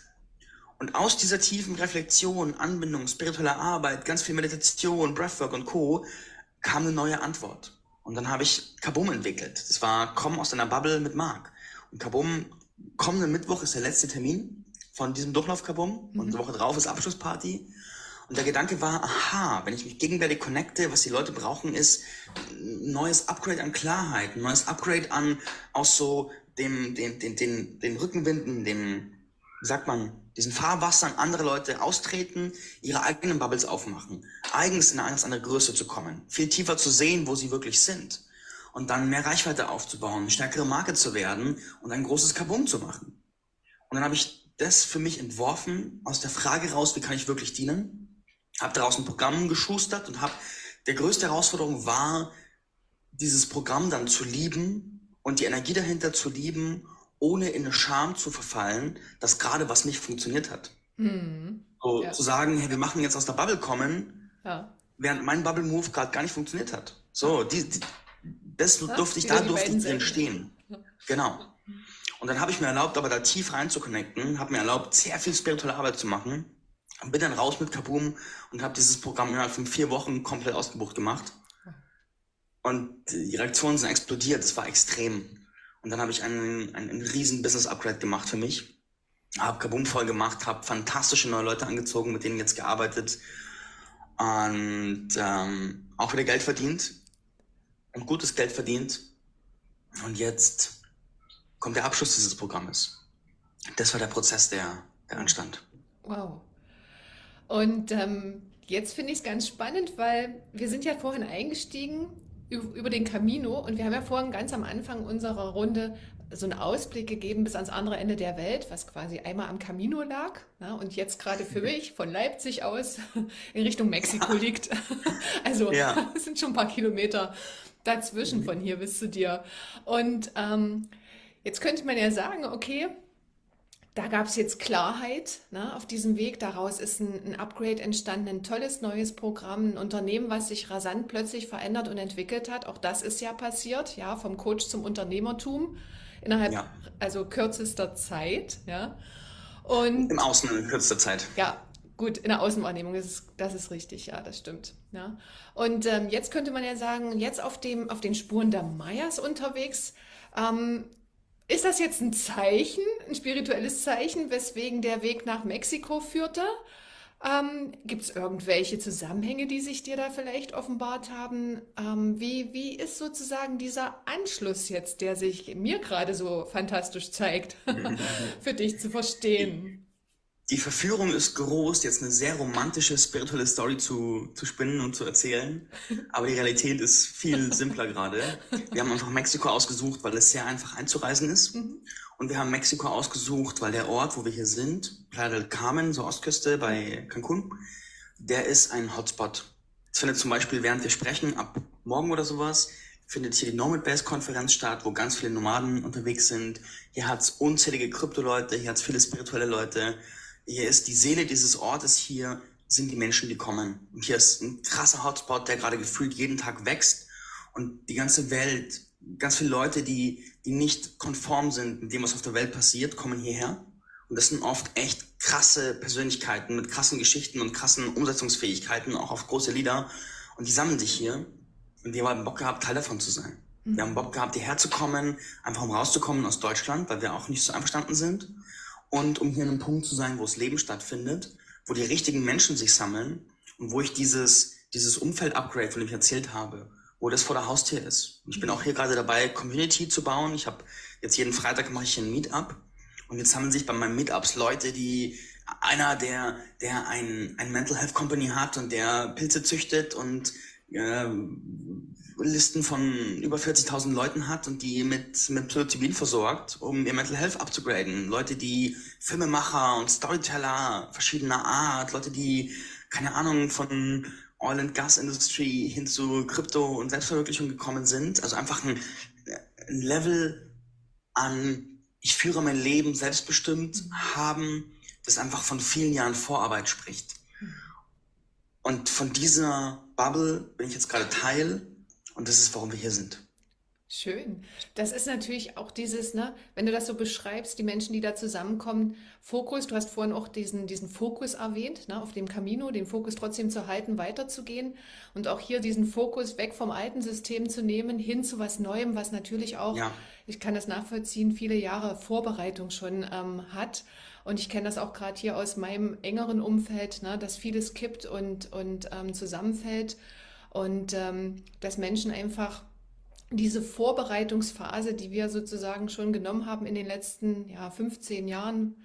Und aus dieser tiefen Reflexion, Anbindung, spiritueller Arbeit, ganz viel Meditation, Breathwork und Co. kam eine neue Antwort. Und dann habe ich Kabum entwickelt. Das war Komm aus deiner Bubble mit Marc. Und Kabum, kommenden Mittwoch ist der letzte Termin von diesem Durchlauf Kabum. Mhm. Und die Woche drauf ist Abschlussparty. Und der Gedanke war, aha, wenn ich mich gegenwärtig connecte, was die Leute brauchen, ist ein neues Upgrade an Klarheit, ein neues Upgrade an aus so dem, den, den, den, den Rückenwinden, dem, wie sagt man, diesen Fahrwassern andere Leute austreten, ihre eigenen Bubbles aufmachen, eigens in eine ganz andere Größe zu kommen, viel tiefer zu sehen, wo sie wirklich sind und dann mehr Reichweite aufzubauen, eine stärkere Marke zu werden und ein großes Kabum zu machen. Und dann habe ich das für mich entworfen aus der Frage raus, wie kann ich wirklich dienen? Habe daraus ein Programm geschustert und habe der größte Herausforderung war, dieses Programm dann zu lieben und die Energie dahinter zu lieben, ohne in eine Scham zu verfallen, dass gerade was nicht funktioniert hat. Mhm. So ja. zu sagen, hey, wir machen jetzt aus der Bubble kommen, ja. während mein Bubble Move gerade gar nicht funktioniert hat. So, die, die, das ja, durfte ich, da durfte ich drin stehen. Genau. Und dann habe ich mir erlaubt, aber da tief rein zu connecten, habe mir erlaubt, sehr viel spirituelle Arbeit zu machen. Bin dann raus mit Kaboom und habe dieses Programm innerhalb von vier Wochen komplett ausgebucht gemacht. Und die Reaktionen sind explodiert, es war extrem. Und dann habe ich einen, einen, einen riesen Business-Upgrade gemacht für mich. Habe Kaboom voll gemacht, habe fantastische neue Leute angezogen, mit denen jetzt gearbeitet und ähm, auch wieder Geld verdient und gutes Geld verdient. Und jetzt kommt der Abschluss dieses Programmes. Das war der Prozess, der, der anstand. Wow. Und ähm, jetzt finde ich es ganz spannend, weil wir sind ja vorhin eingestiegen über den Camino und wir haben ja vorhin ganz am Anfang unserer Runde so einen Ausblick gegeben bis ans andere Ende der Welt, was quasi einmal am Camino lag na, und jetzt gerade für mich von Leipzig aus *laughs* in Richtung Mexiko *laughs* liegt. *laughs* Also ja. es sind schon ein paar Kilometer dazwischen von hier bis zu dir. Und ähm, jetzt könnte man ja sagen, okay, da gab es jetzt Klarheit ne, auf diesem Weg. Daraus ist ein, ein, Upgrade entstanden, ein tolles neues Programm, ein Unternehmen, was sich rasant plötzlich verändert und entwickelt hat. Auch das ist ja passiert, ja, vom Coach zum Unternehmertum innerhalb ja. also kürzester Zeit, ja. Und im Außen in kürzester Zeit. Ja, gut, in der Außenwahrnehmung das ist das ist richtig, ja, das stimmt. Ja. Und ähm, jetzt könnte man ja sagen, jetzt auf dem auf den Spuren der Mayas unterwegs. Ähm, ist das jetzt ein Zeichen, ein spirituelles Zeichen, weswegen der Weg nach Mexiko führte? Ähm, Gibt es irgendwelche Zusammenhänge, die sich dir da vielleicht offenbart haben? Ähm, wie, wie ist sozusagen dieser Anschluss jetzt, der sich mir gerade so fantastisch zeigt, *laughs* für dich zu verstehen? Die Verführung ist groß, jetzt eine sehr romantische, spirituelle Story zu, zu spinnen und zu erzählen. Aber die Realität ist viel *laughs* simpler gerade. Wir haben einfach Mexiko ausgesucht, weil es sehr einfach einzureisen ist. Mhm. Und wir haben Mexiko ausgesucht, weil der Ort, wo wir hier sind, Playa del Carmen, so Ostküste bei Cancun, der ist ein Hotspot. Es findet zum Beispiel, während wir sprechen, ab morgen oder sowas, findet hier die Nomad Base Konferenz statt, wo ganz viele Nomaden unterwegs sind. Hier hat's unzählige Krypto-Leute, hier hat's viele spirituelle Leute hier ist die Seele dieses Ortes, hier sind die Menschen, die kommen. Und hier ist ein krasser Hotspot, der gerade gefühlt jeden Tag wächst. Und die ganze Welt, ganz viele Leute, die, die nicht konform sind mit dem, was auf der Welt passiert, kommen hierher. Und das sind oft echt krasse Persönlichkeiten mit krassen Geschichten und krassen Umsetzungsfähigkeiten, auch auf große Lieder. Und die sammeln sich hier. Und wir haben Bock gehabt, Teil davon zu sein. Wir haben Bock gehabt, hierher zu kommen, einfach um rauszukommen aus Deutschland, weil wir auch nicht so einverstanden sind und um hier an einem Punkt zu sein, wo das Leben stattfindet, wo die richtigen Menschen sich sammeln und wo ich dieses, dieses Umfeld-Upgrade, von dem ich erzählt habe, wo das vor der Haustür ist. Und ich bin auch hier gerade dabei, Community zu bauen. Ich habe jetzt jeden Freitag mache ich ein Meetup und jetzt sammeln sich bei meinen Meetups Leute, die einer, der, der ein, ein Mental Health Company hat und der Pilze züchtet und äh, Listen von über 40.000 Leuten hat und die mit, mit Psilocybin versorgt, um ihr Mental Health abzugraden. Leute, die Filmemacher und Storyteller verschiedener Art, Leute, die, keine Ahnung, von Oil and Gas Industry hin zu Krypto und Selbstverwirklichung gekommen sind. Also einfach ein, ein Level an, ich führe mein Leben selbstbestimmt haben, das einfach von vielen Jahren Vorarbeit spricht. Und von dieser Bubble bin ich jetzt gerade Teil und das ist, warum wir hier sind. Schön. Das ist natürlich auch dieses, ne, wenn du das so beschreibst, die Menschen, die da zusammenkommen, Fokus, du hast vorhin auch diesen, diesen Fokus erwähnt, ne, auf dem Camino, den Fokus trotzdem zu halten, weiterzugehen und auch hier diesen Fokus weg vom alten System zu nehmen, hin zu was Neuem, was natürlich auch, ja. ich kann das nachvollziehen, viele Jahre Vorbereitung schon ähm, hat. Und ich kenne das auch gerade hier aus meinem engeren Umfeld, ne, dass vieles kippt und, und ähm, zusammenfällt. Und ähm, dass Menschen einfach diese Vorbereitungsphase, die wir sozusagen schon genommen haben in den letzten ja, 15 Jahren,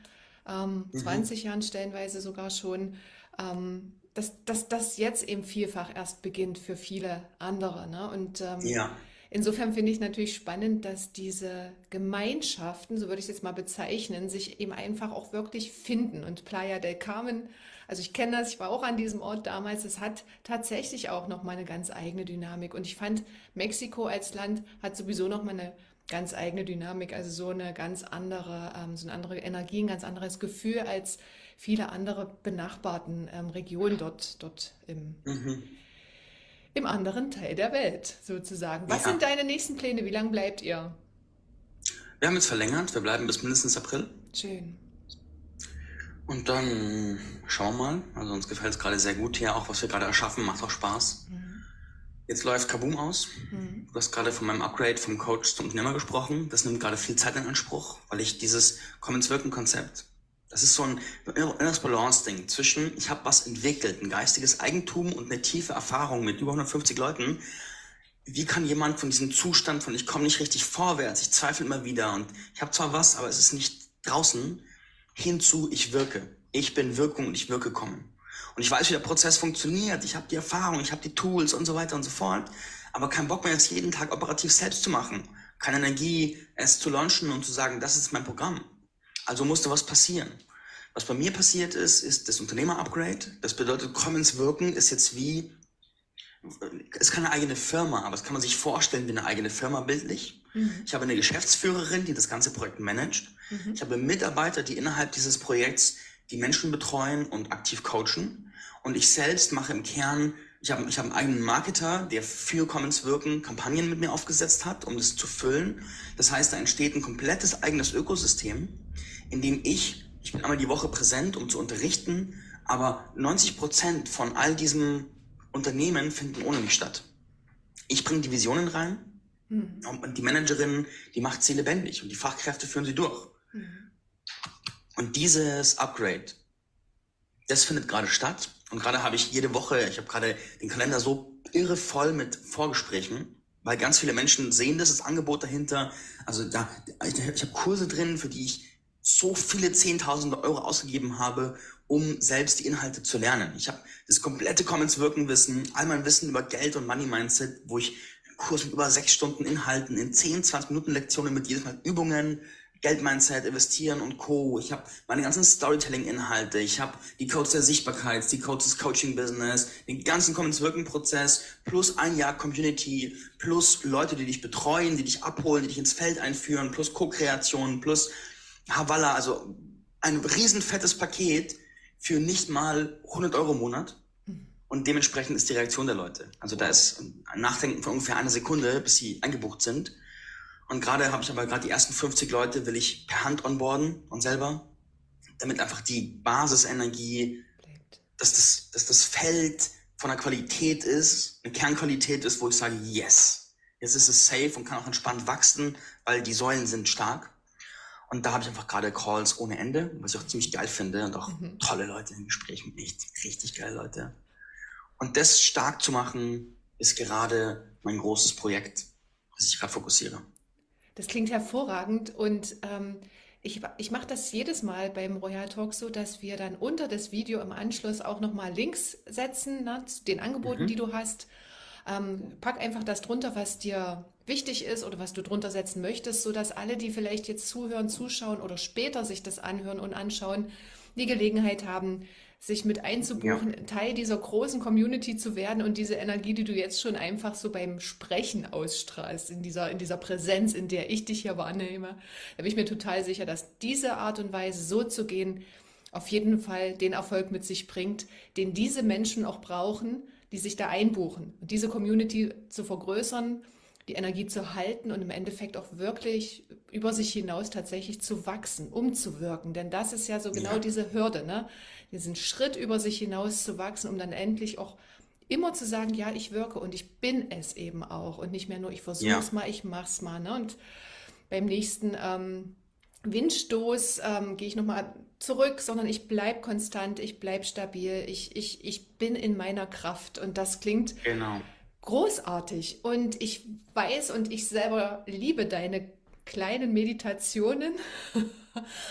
ähm, mhm. 20 Jahren stellenweise sogar schon, ähm, dass, dass das jetzt eben vielfach erst beginnt für viele andere. Ne? Und ähm, ja. insofern finde ich natürlich spannend, dass diese Gemeinschaften, so würde ich es jetzt mal bezeichnen, sich eben einfach auch wirklich finden. Und Playa del Carmen also ich kenne das, ich war auch an diesem Ort damals. Es hat tatsächlich auch noch mal eine ganz eigene Dynamik. Und ich fand, Mexiko als Land hat sowieso noch mal eine ganz eigene Dynamik, also so eine ganz andere, ähm, so eine andere Energie, ein ganz anderes Gefühl als viele andere benachbarten ähm, Regionen dort, dort im, mhm. im anderen Teil der Welt sozusagen. Was ja. sind deine nächsten Pläne? Wie lange bleibt ihr? Wir haben jetzt verlängert, wir bleiben bis mindestens April. Schön. Und dann schauen wir mal. Also uns gefällt es gerade sehr gut hier, auch was wir gerade erschaffen, macht auch Spaß. Mhm. Jetzt läuft Kaboom aus. Mhm. Du hast gerade von meinem Upgrade vom Coach zum Unternehmer gesprochen. Das nimmt gerade viel Zeit in Anspruch, weil ich dieses Commons Wirken Konzept, das ist so ein inneres Balance-Ding zwischen, ich habe was entwickelt, ein geistiges Eigentum und eine tiefe Erfahrung mit über 150 Leuten. Wie kann jemand von diesem Zustand von, ich komme nicht richtig vorwärts, ich zweifle immer wieder und ich habe zwar was, aber es ist nicht draußen, hinzu, ich wirke. Ich bin Wirkung und ich wirke kommen. Und ich weiß, wie der Prozess funktioniert. Ich habe die Erfahrung, ich habe die Tools und so weiter und so fort. Aber kein Bock mehr, es jeden Tag operativ selbst zu machen. Keine Energie, es zu launchen und zu sagen, das ist mein Programm. Also musste was passieren. Was bei mir passiert ist, ist das Unternehmer-Upgrade. Das bedeutet, Commons wirken ist jetzt wie, ist keine eigene Firma, aber es kann man sich vorstellen wie eine eigene Firma bildlich. Mhm. Ich habe eine Geschäftsführerin, die das ganze Projekt managt. Mhm. Ich habe Mitarbeiter, die innerhalb dieses Projekts die Menschen betreuen und aktiv coachen. Und ich selbst mache im Kern, ich habe, ich habe einen eigenen Marketer, der für Commons Wirken Kampagnen mit mir aufgesetzt hat, um das zu füllen. Das heißt, da entsteht ein komplettes eigenes Ökosystem, in dem ich, ich bin einmal die Woche präsent, um zu unterrichten, aber 90 Prozent von all diesem Unternehmen finden ohne mich statt. Ich bringe die Visionen rein, mhm. und die Managerin, die macht sie lebendig und die Fachkräfte führen sie durch. Mhm. Und dieses Upgrade, das findet gerade statt. Und gerade habe ich jede Woche, ich habe gerade den Kalender so irre voll mit Vorgesprächen, weil ganz viele Menschen sehen das, das Angebot dahinter. Also da, ich, ich habe Kurse drin, für die ich so viele Zehntausende Euro ausgegeben habe, um selbst die Inhalte zu lernen. Ich habe das komplette Commons Wirken Wissen, all mein Wissen über Geld und Money Mindset, wo ich Kurs mit über sechs Stunden Inhalten in 10, 20 Minuten Lektionen mit jedes Mal Übungen, Geldmindset, Investieren und Co. Ich habe meine ganzen Storytelling-Inhalte, ich habe die Codes der Sichtbarkeit, die Codes des Coaching-Business, den ganzen Commons-Wirken-Prozess, plus ein Jahr Community, plus Leute, die dich betreuen, die dich abholen, die dich ins Feld einführen, plus Co-Kreation, plus Havala, also ein riesen fettes Paket für nicht mal 100 Euro im Monat. Und dementsprechend ist die Reaktion der Leute. Also da ist ein Nachdenken von ungefähr einer Sekunde, bis sie eingebucht sind. Und gerade habe ich aber gerade die ersten 50 Leute will ich per Hand onboarden und selber, damit einfach die Basisenergie, dass das, dass das Feld von der Qualität ist, eine Kernqualität ist, wo ich sage, yes, jetzt ist es safe und kann auch entspannt wachsen, weil die Säulen sind stark. Und da habe ich einfach gerade Calls ohne Ende, was ich auch ziemlich geil finde und auch mhm. tolle Leute im Gespräch mit echt richtig geile Leute. Und das stark zu machen, ist gerade mein großes Projekt, das ich gerade fokussiere. Das klingt hervorragend und ähm, ich, ich mache das jedes Mal beim Royal Talk so, dass wir dann unter das Video im Anschluss auch nochmal Links setzen ne, zu den Angeboten, mhm. die du hast. Ähm, pack einfach das drunter, was dir wichtig ist oder was du drunter setzen möchtest, sodass alle, die vielleicht jetzt zuhören, zuschauen oder später sich das anhören und anschauen, die Gelegenheit haben, sich mit einzubuchen, ja. Teil dieser großen Community zu werden und diese Energie, die du jetzt schon einfach so beim Sprechen ausstrahlst, in dieser, in dieser Präsenz, in der ich dich hier wahrnehme, da bin ich mir total sicher, dass diese Art und Weise, so zu gehen, auf jeden Fall den Erfolg mit sich bringt, den diese Menschen auch brauchen, die sich da einbuchen. Und diese Community zu vergrößern, die Energie zu halten und im Endeffekt auch wirklich über sich hinaus tatsächlich zu wachsen, umzuwirken. Denn das ist ja so genau ja. diese Hürde, ne? Diesen Schritt über sich hinaus zu wachsen, um dann endlich auch immer zu sagen, ja, ich wirke und ich bin es eben auch und nicht mehr nur, ich versuche es ja. mal, ich mach's mal. Ne? Und beim nächsten ähm, Windstoß ähm, gehe ich nochmal zurück, sondern ich bleibe konstant, ich bleibe stabil, ich, ich, ich bin in meiner Kraft und das klingt genau. großartig und ich weiß und ich selber liebe deine kleinen Meditationen. *laughs*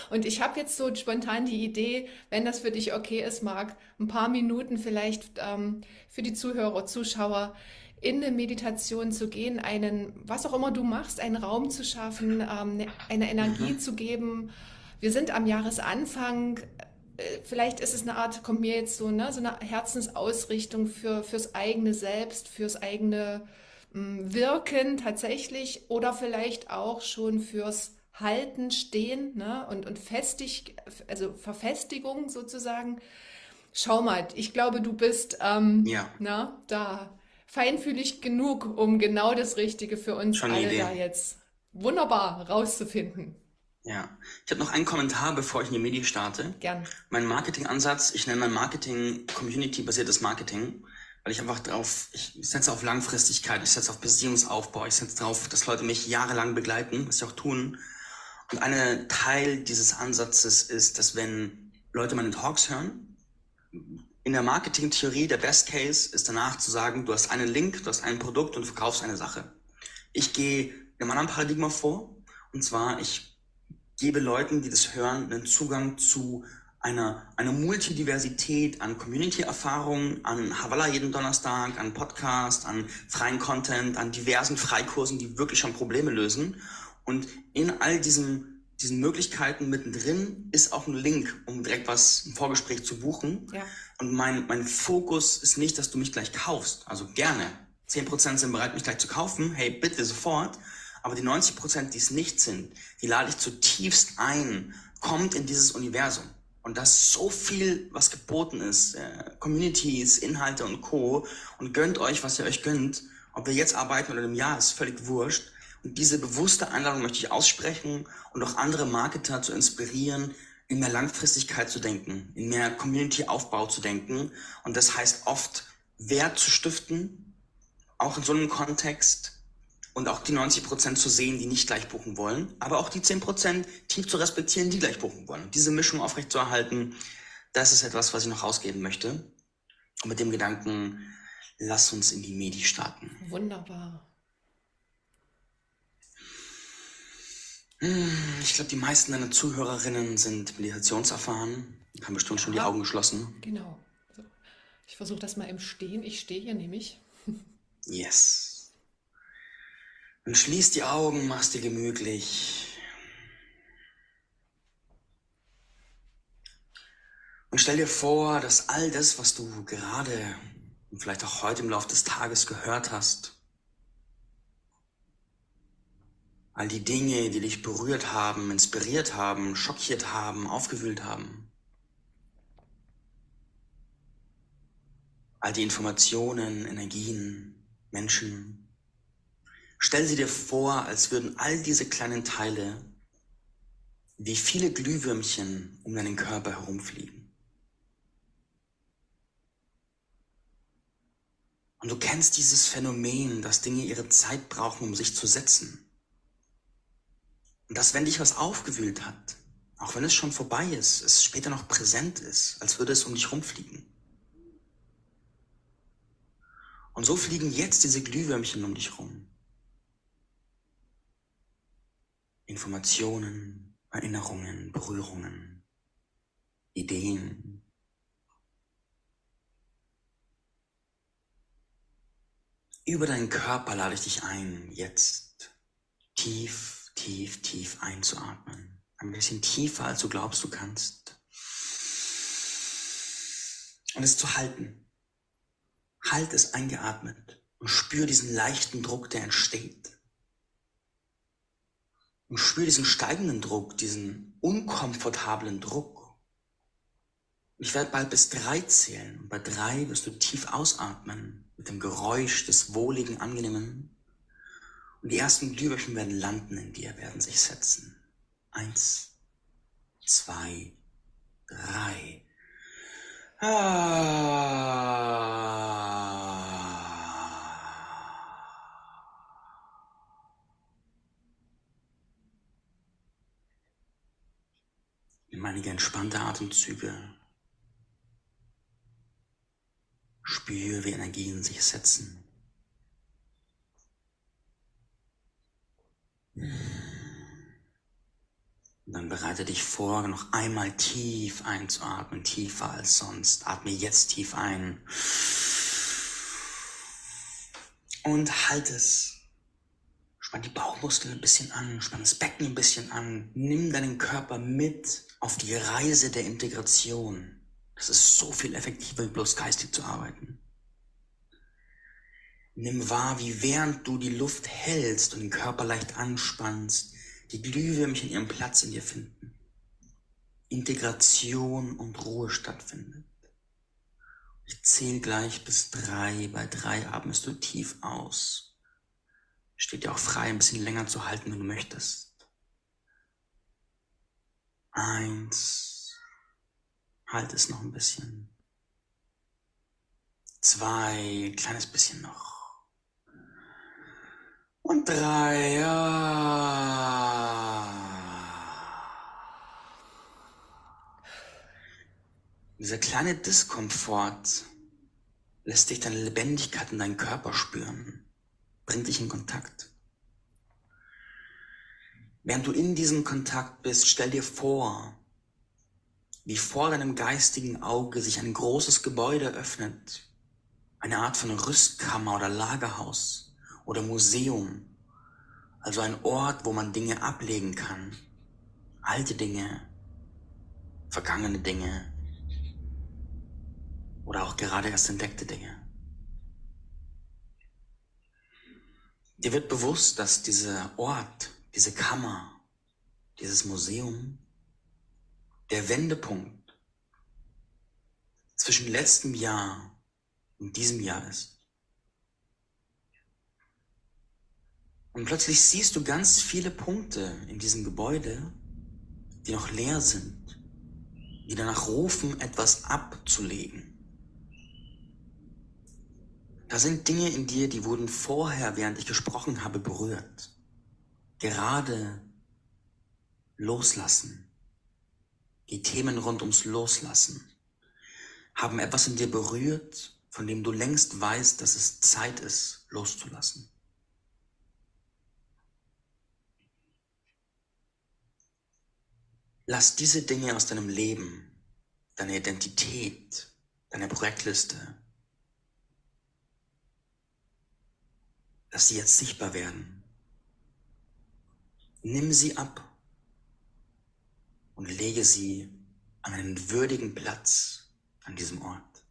Und ich habe jetzt so spontan die Idee, wenn das für dich okay ist, Marc, ein paar Minuten vielleicht ähm, für die Zuhörer, Zuschauer in eine Meditation zu gehen, einen, was auch immer du machst, einen Raum zu schaffen, ähm, ne, eine Energie mhm. zu geben. Wir sind am Jahresanfang. Äh, vielleicht ist es eine Art, kommt mir jetzt so, ne, so eine Herzensausrichtung für, fürs eigene Selbst, fürs eigene mm, Wirken tatsächlich oder vielleicht auch schon fürs halten, stehen ne? und, und festig, also Verfestigung sozusagen. Schau mal, ich glaube, du bist ähm, ja. na, da feinfühlig genug, um genau das Richtige für uns Schon alle da jetzt wunderbar rauszufinden. Ja, ich habe noch einen Kommentar, bevor ich in die Medien starte. Gern. Mein Marketingansatz, ich nenne mein Marketing Community-basiertes Marketing, weil ich einfach drauf, ich setze auf Langfristigkeit, ich setze auf Beziehungsaufbau, ich setze darauf, dass Leute mich jahrelang begleiten, was sie auch tun. Und ein Teil dieses Ansatzes ist, dass wenn Leute meine Talks hören, in der Marketingtheorie der Best Case ist danach zu sagen, du hast einen Link, du hast ein Produkt und verkaufst eine Sache. Ich gehe in einem anderen Paradigma vor, und zwar ich gebe Leuten, die das hören, einen Zugang zu einer, einer Multidiversität an Community-Erfahrungen, an Havala jeden Donnerstag, an Podcast, an freien Content, an diversen Freikursen, die wirklich schon Probleme lösen und in all diesen, diesen Möglichkeiten mittendrin ist auch ein Link, um direkt was im Vorgespräch zu buchen. Ja. Und mein, mein Fokus ist nicht, dass du mich gleich kaufst. Also gerne. 10% sind bereit, mich gleich zu kaufen. Hey, bitte sofort. Aber die 90%, die es nicht sind, die lade ich zutiefst ein. Kommt in dieses Universum. Und da ist so viel, was geboten ist. Äh, Communities, Inhalte und Co. Und gönnt euch, was ihr euch gönnt. Ob wir jetzt arbeiten oder im Jahr, ist völlig wurscht. Diese bewusste Einladung möchte ich aussprechen und auch andere Marketer zu inspirieren, in mehr Langfristigkeit zu denken, in mehr Community-Aufbau zu denken. Und das heißt oft Wert zu stiften, auch in so einem Kontext und auch die 90 Prozent zu sehen, die nicht gleich buchen wollen, aber auch die 10 Prozent tief zu respektieren, die gleich buchen wollen. Diese Mischung aufrechtzuerhalten, das ist etwas, was ich noch rausgeben möchte. Und mit dem Gedanken, lass uns in die Medi starten. Wunderbar. Ich glaube, die meisten deiner Zuhörerinnen sind meditationserfahren, haben bestimmt schon die Augen geschlossen. genau. So. Ich versuche das mal im Stehen. Ich stehe hier nämlich. Yes. Und schließ die Augen, mach's dir gemütlich. Und stell dir vor, dass all das, was du gerade und vielleicht auch heute im Laufe des Tages gehört hast, all die Dinge, die dich berührt haben, inspiriert haben, schockiert haben, aufgewühlt haben, all die Informationen, Energien, Menschen, stell sie dir vor, als würden all diese kleinen Teile wie viele Glühwürmchen um deinen Körper herumfliegen. Und du kennst dieses Phänomen, dass Dinge ihre Zeit brauchen, um sich zu setzen. Und dass wenn dich was aufgewühlt hat, auch wenn es schon vorbei ist, es später noch präsent ist, als würde es um dich rumfliegen. Und so fliegen jetzt diese Glühwürmchen um dich rum. Informationen, Erinnerungen, Berührungen, Ideen. Über deinen Körper lade ich dich ein, jetzt tief, tief, tief einzuatmen. Ein bisschen tiefer, als du glaubst, du kannst. Und es zu halten. Halt es eingeatmet und spür diesen leichten Druck, der entsteht. Und spür diesen steigenden Druck, diesen unkomfortablen Druck. Ich werde bald bis drei zählen und bei drei wirst du tief ausatmen mit dem Geräusch des wohligen, angenehmen. Und die ersten Glühwürmchen werden landen in dir, werden sich setzen. Eins, zwei, drei. Ah. Nimm einige entspannte Atemzüge. Spür, wie Energien sich setzen. Dann bereite dich vor, noch einmal tief einzuatmen, tiefer als sonst. Atme jetzt tief ein. Und halt es. Spann die Bauchmuskeln ein bisschen an, spann das Becken ein bisschen an. Nimm deinen Körper mit auf die Reise der Integration. Das ist so viel effektiver, bloß geistig zu arbeiten. Nimm wahr, wie während du die Luft hältst und den Körper leicht anspannst, die Glühwürmchen ihren Platz in dir finden. Integration und Ruhe stattfindet. Ich zähle gleich bis drei. Bei drei atmest du tief aus. Steht dir auch frei, ein bisschen länger zu halten, wenn du möchtest. Eins. Halt es noch ein bisschen. Zwei, kleines bisschen noch. Und drei, ja. Dieser kleine Diskomfort lässt dich deine Lebendigkeit in deinen Körper spüren, bringt dich in Kontakt. Während du in diesem Kontakt bist, stell dir vor, wie vor deinem geistigen Auge sich ein großes Gebäude öffnet, eine Art von Rüstkammer oder Lagerhaus oder Museum, also ein Ort, wo man Dinge ablegen kann, alte Dinge, vergangene Dinge oder auch gerade erst entdeckte Dinge. Dir wird bewusst, dass dieser Ort, diese Kammer, dieses Museum der Wendepunkt zwischen letztem Jahr und diesem Jahr ist. Und plötzlich siehst du ganz viele Punkte in diesem Gebäude, die noch leer sind, die danach rufen, etwas abzulegen. Da sind Dinge in dir, die wurden vorher, während ich gesprochen habe, berührt. Gerade loslassen. Die Themen rund ums Loslassen haben etwas in dir berührt, von dem du längst weißt, dass es Zeit ist, loszulassen. Lass diese Dinge aus deinem Leben, deine Identität, deine Projektliste, dass sie jetzt sichtbar werden. Nimm sie ab und lege sie an einen würdigen Platz an diesem Ort.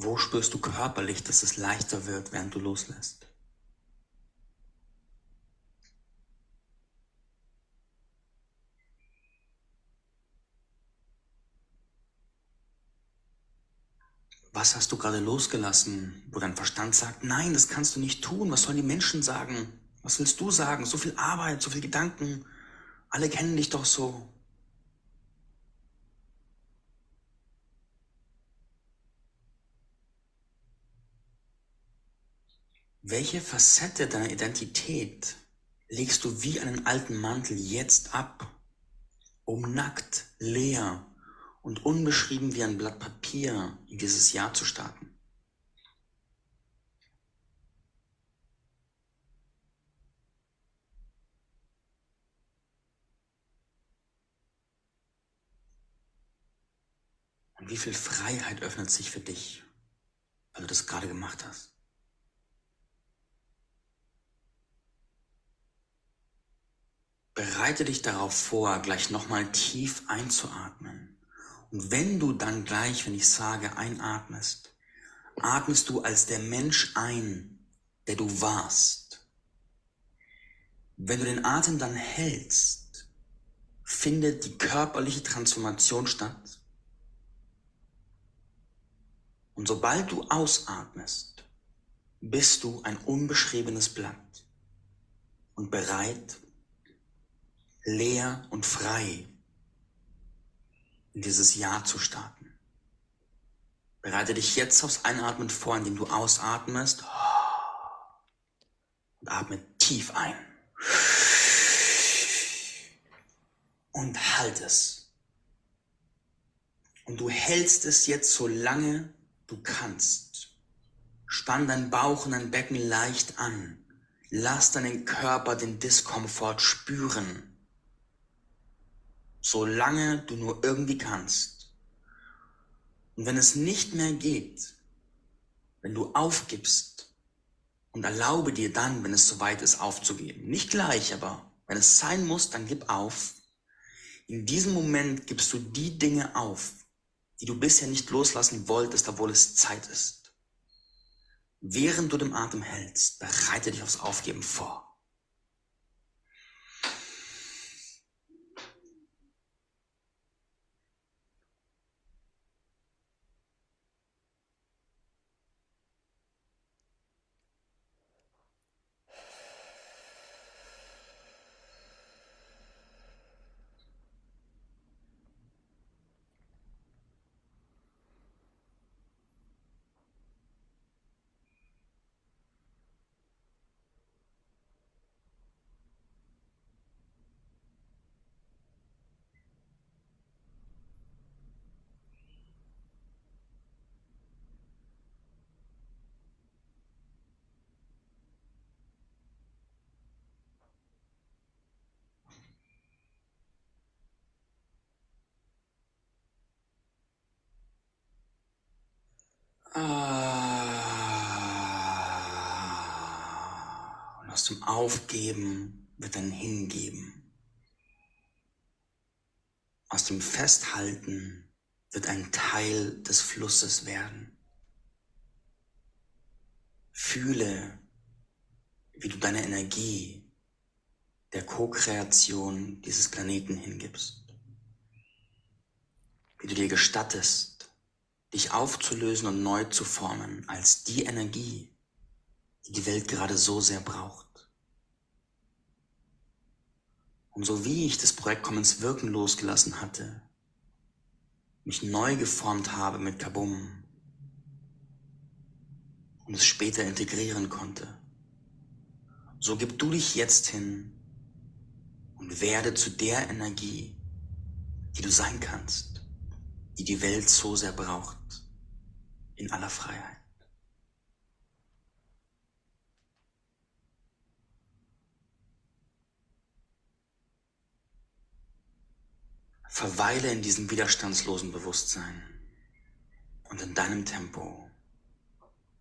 Wo spürst du körperlich, dass es leichter wird, während du loslässt? Was hast du gerade losgelassen, wo dein Verstand sagt, nein, das kannst du nicht tun, was sollen die Menschen sagen? Was willst du sagen? So viel Arbeit, so viel Gedanken, alle kennen dich doch so. Welche Facette deiner Identität legst du wie einen alten Mantel jetzt ab, um nackt, leer und unbeschrieben wie ein Blatt Papier in dieses Jahr zu starten? Und wie viel Freiheit öffnet sich für dich, weil du das gerade gemacht hast? Bereite dich darauf vor, gleich nochmal tief einzuatmen. Und wenn du dann gleich, wenn ich sage, einatmest, atmest du als der Mensch ein, der du warst. Wenn du den Atem dann hältst, findet die körperliche Transformation statt. Und sobald du ausatmest, bist du ein unbeschriebenes Blatt und bereit, leer und frei in dieses Jahr zu starten. Bereite dich jetzt aufs Einatmen vor, indem du ausatmest und atme tief ein. Und halt es. Und du hältst es jetzt so lange du kannst. Spann deinen Bauch und dein Becken leicht an. Lass deinen Körper den Diskomfort spüren solange du nur irgendwie kannst. Und wenn es nicht mehr geht, wenn du aufgibst und erlaube dir dann, wenn es soweit ist, aufzugeben. Nicht gleich, aber wenn es sein muss, dann gib auf. In diesem Moment gibst du die Dinge auf, die du bisher nicht loslassen wolltest, obwohl es Zeit ist. Während du den Atem hältst, bereite dich aufs Aufgeben vor. Und aus dem Aufgeben wird ein Hingeben. Aus dem Festhalten wird ein Teil des Flusses werden. Fühle, wie du deine Energie der Co-Kreation dieses Planeten hingibst. Wie du dir gestattest, dich aufzulösen und neu zu formen als die Energie, die die Welt gerade so sehr braucht. Und so wie ich das Projekt Kommens Wirken losgelassen hatte, mich neu geformt habe mit Kabum und es später integrieren konnte, so gib du dich jetzt hin und werde zu der Energie, die du sein kannst, die die Welt so sehr braucht, in aller Freiheit. Verweile in diesem widerstandslosen Bewusstsein und in deinem Tempo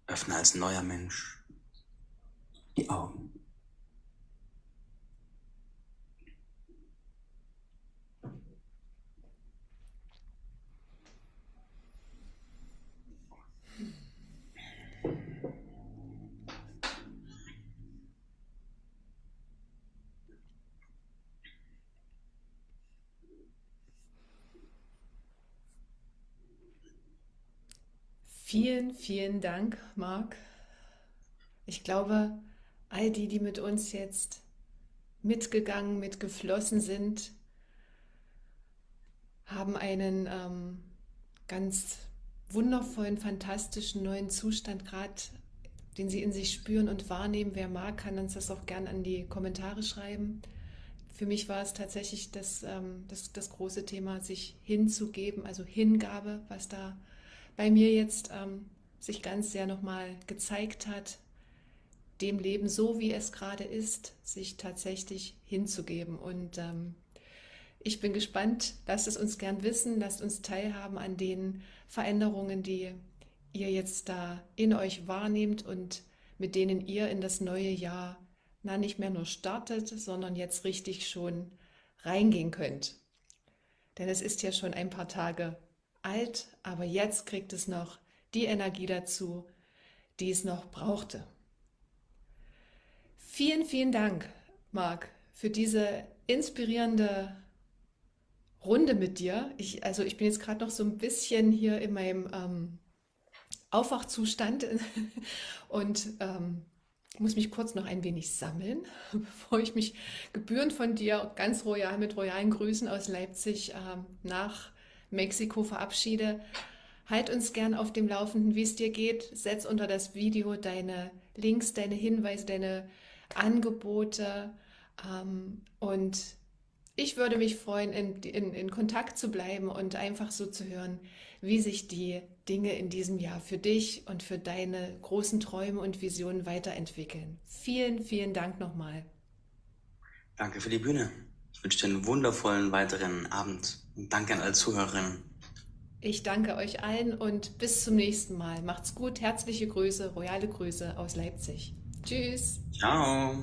öffne als neuer Mensch die Augen. Vielen, vielen Dank, Marc. Ich glaube, all die, die mit uns jetzt mitgegangen, mitgeflossen sind, haben einen ähm, ganz wundervollen, fantastischen neuen Zustand gerade, den sie in sich spüren und wahrnehmen. Wer mag, kann uns das auch gern an die Kommentare schreiben. Für mich war es tatsächlich das, ähm, das, das große Thema, sich hinzugeben, also Hingabe, was da bei mir jetzt ähm, sich ganz sehr nochmal gezeigt hat, dem Leben so, wie es gerade ist, sich tatsächlich hinzugeben. Und ähm, ich bin gespannt, lasst es uns gern wissen, lasst uns teilhaben an den Veränderungen, die ihr jetzt da in euch wahrnehmt und mit denen ihr in das neue Jahr na nicht mehr nur startet, sondern jetzt richtig schon reingehen könnt. Denn es ist ja schon ein paar Tage alt, aber jetzt kriegt es noch die Energie dazu, die es noch brauchte. Vielen, vielen Dank, Marc, für diese inspirierende Runde mit dir. Ich, also ich bin jetzt gerade noch so ein bisschen hier in meinem ähm, Aufwachzustand *laughs* und ähm, muss mich kurz noch ein wenig sammeln, *laughs* bevor ich mich gebührend von dir ganz royal mit royalen Grüßen aus Leipzig ähm, nach Mexiko verabschiede. Halt uns gern auf dem Laufenden, wie es dir geht. Setz unter das Video deine Links, deine Hinweise, deine Angebote. Ähm, und ich würde mich freuen, in, in, in Kontakt zu bleiben und einfach so zu hören, wie sich die Dinge in diesem Jahr für dich und für deine großen Träume und Visionen weiterentwickeln. Vielen, vielen Dank nochmal. Danke für die Bühne. Ich wünsche dir einen wundervollen weiteren Abend und danke an alle Zuhörerinnen. Ich danke euch allen und bis zum nächsten Mal. Macht's gut. Herzliche Grüße, royale Grüße aus Leipzig. Tschüss. Ciao.